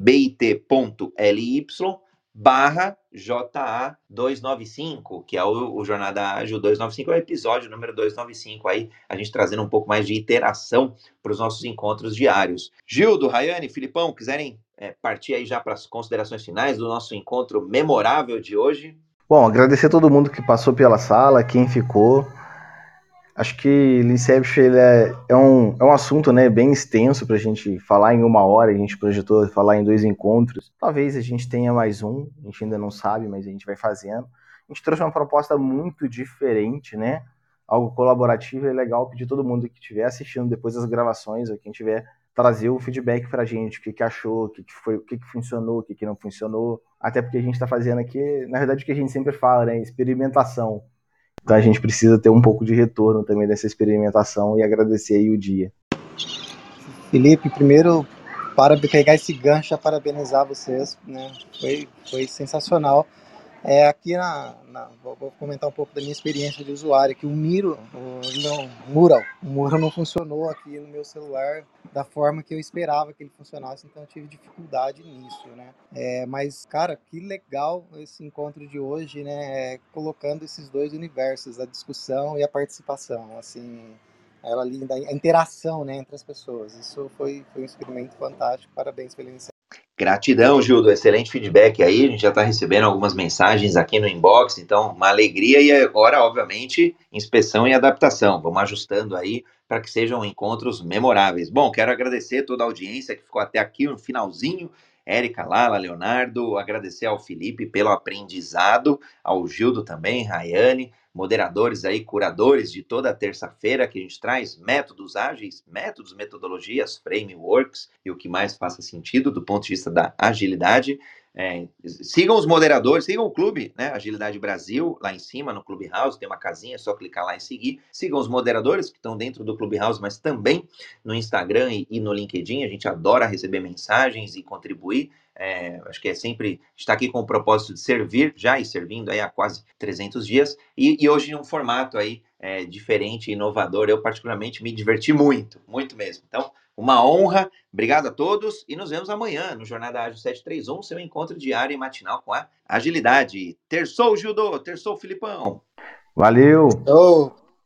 barra JA295, que é o, o, Jornada Ágil 295, é o episódio número 295 aí, a gente trazendo um pouco mais de interação para os nossos encontros diários. Gildo, Rayane, Filipão, quiserem é, partir aí já para as considerações finais do nosso encontro memorável de hoje? Bom, agradecer a todo mundo que passou pela sala, quem ficou. Acho que Inception é, é, um, é um assunto né, bem extenso para a gente falar em uma hora, a gente projetou falar em dois encontros. Talvez a gente tenha mais um, a gente ainda não sabe, mas a gente vai fazendo. A gente trouxe uma proposta muito diferente, né? Algo colaborativo e legal pedir todo mundo que estiver assistindo depois das gravações, ou quem tiver trazer o feedback para a gente, o que, que achou, o que, que foi, o que, que funcionou, o que, que não funcionou. Até porque a gente está fazendo aqui, na verdade, o que a gente sempre fala, né? Experimentação. Então a gente precisa ter um pouco de retorno também dessa experimentação e agradecer aí o dia. Felipe, primeiro, para pegar esse gancho, parabenizar vocês, né? Foi, foi sensacional É, aqui na, na vou, comentar um pouco da minha experiência de usuário, que o Miro, o, não, Mural, o Mural não funcionou aqui no meu celular da forma que eu esperava que ele funcionasse, então eu tive dificuldade nisso, né? É, mas, cara, que legal esse encontro de hoje, né? É, colocando esses dois universos, a discussão e a participação, assim, ela linda, a interação, né, entre as pessoas. Isso foi, foi um experimento fantástico. Parabéns pela iniciativa. Gratidão, Gildo. Excelente feedback aí. A gente já está recebendo algumas mensagens aqui no inbox, então uma alegria e agora, obviamente, inspeção e adaptação. Vamos ajustando aí para que sejam encontros memoráveis. Bom, quero agradecer toda a audiência que ficou até aqui no finalzinho. Érica Lala, Leonardo, agradecer ao Felipe pelo aprendizado, ao Gildo também, Rayane, moderadores aí, curadores de toda terça-feira que a gente traz métodos ágeis, métodos, metodologias, frameworks e o que mais faça sentido do ponto de vista da agilidade. É, sigam os moderadores, sigam o clube, né? Agilidade Brasil, lá em cima no Clubhouse, tem uma casinha, é só clicar lá e seguir. Sigam os moderadores que estão dentro do Clubhouse, mas também no Instagram e, e no LinkedIn. A gente adora receber mensagens e contribuir. É, acho que é sempre estar aqui com o propósito de servir, já e servindo aí há quase 300 dias, e, e hoje em um formato aí é, diferente, inovador. Eu particularmente me diverti muito, muito mesmo. Então, uma honra. Obrigado a todos e nos vemos amanhã no Jornada Ágil 731, seu encontro diário e matinal com a agilidade. Terçou, Gildo! Terçou, Filipão! Valeu! Oh.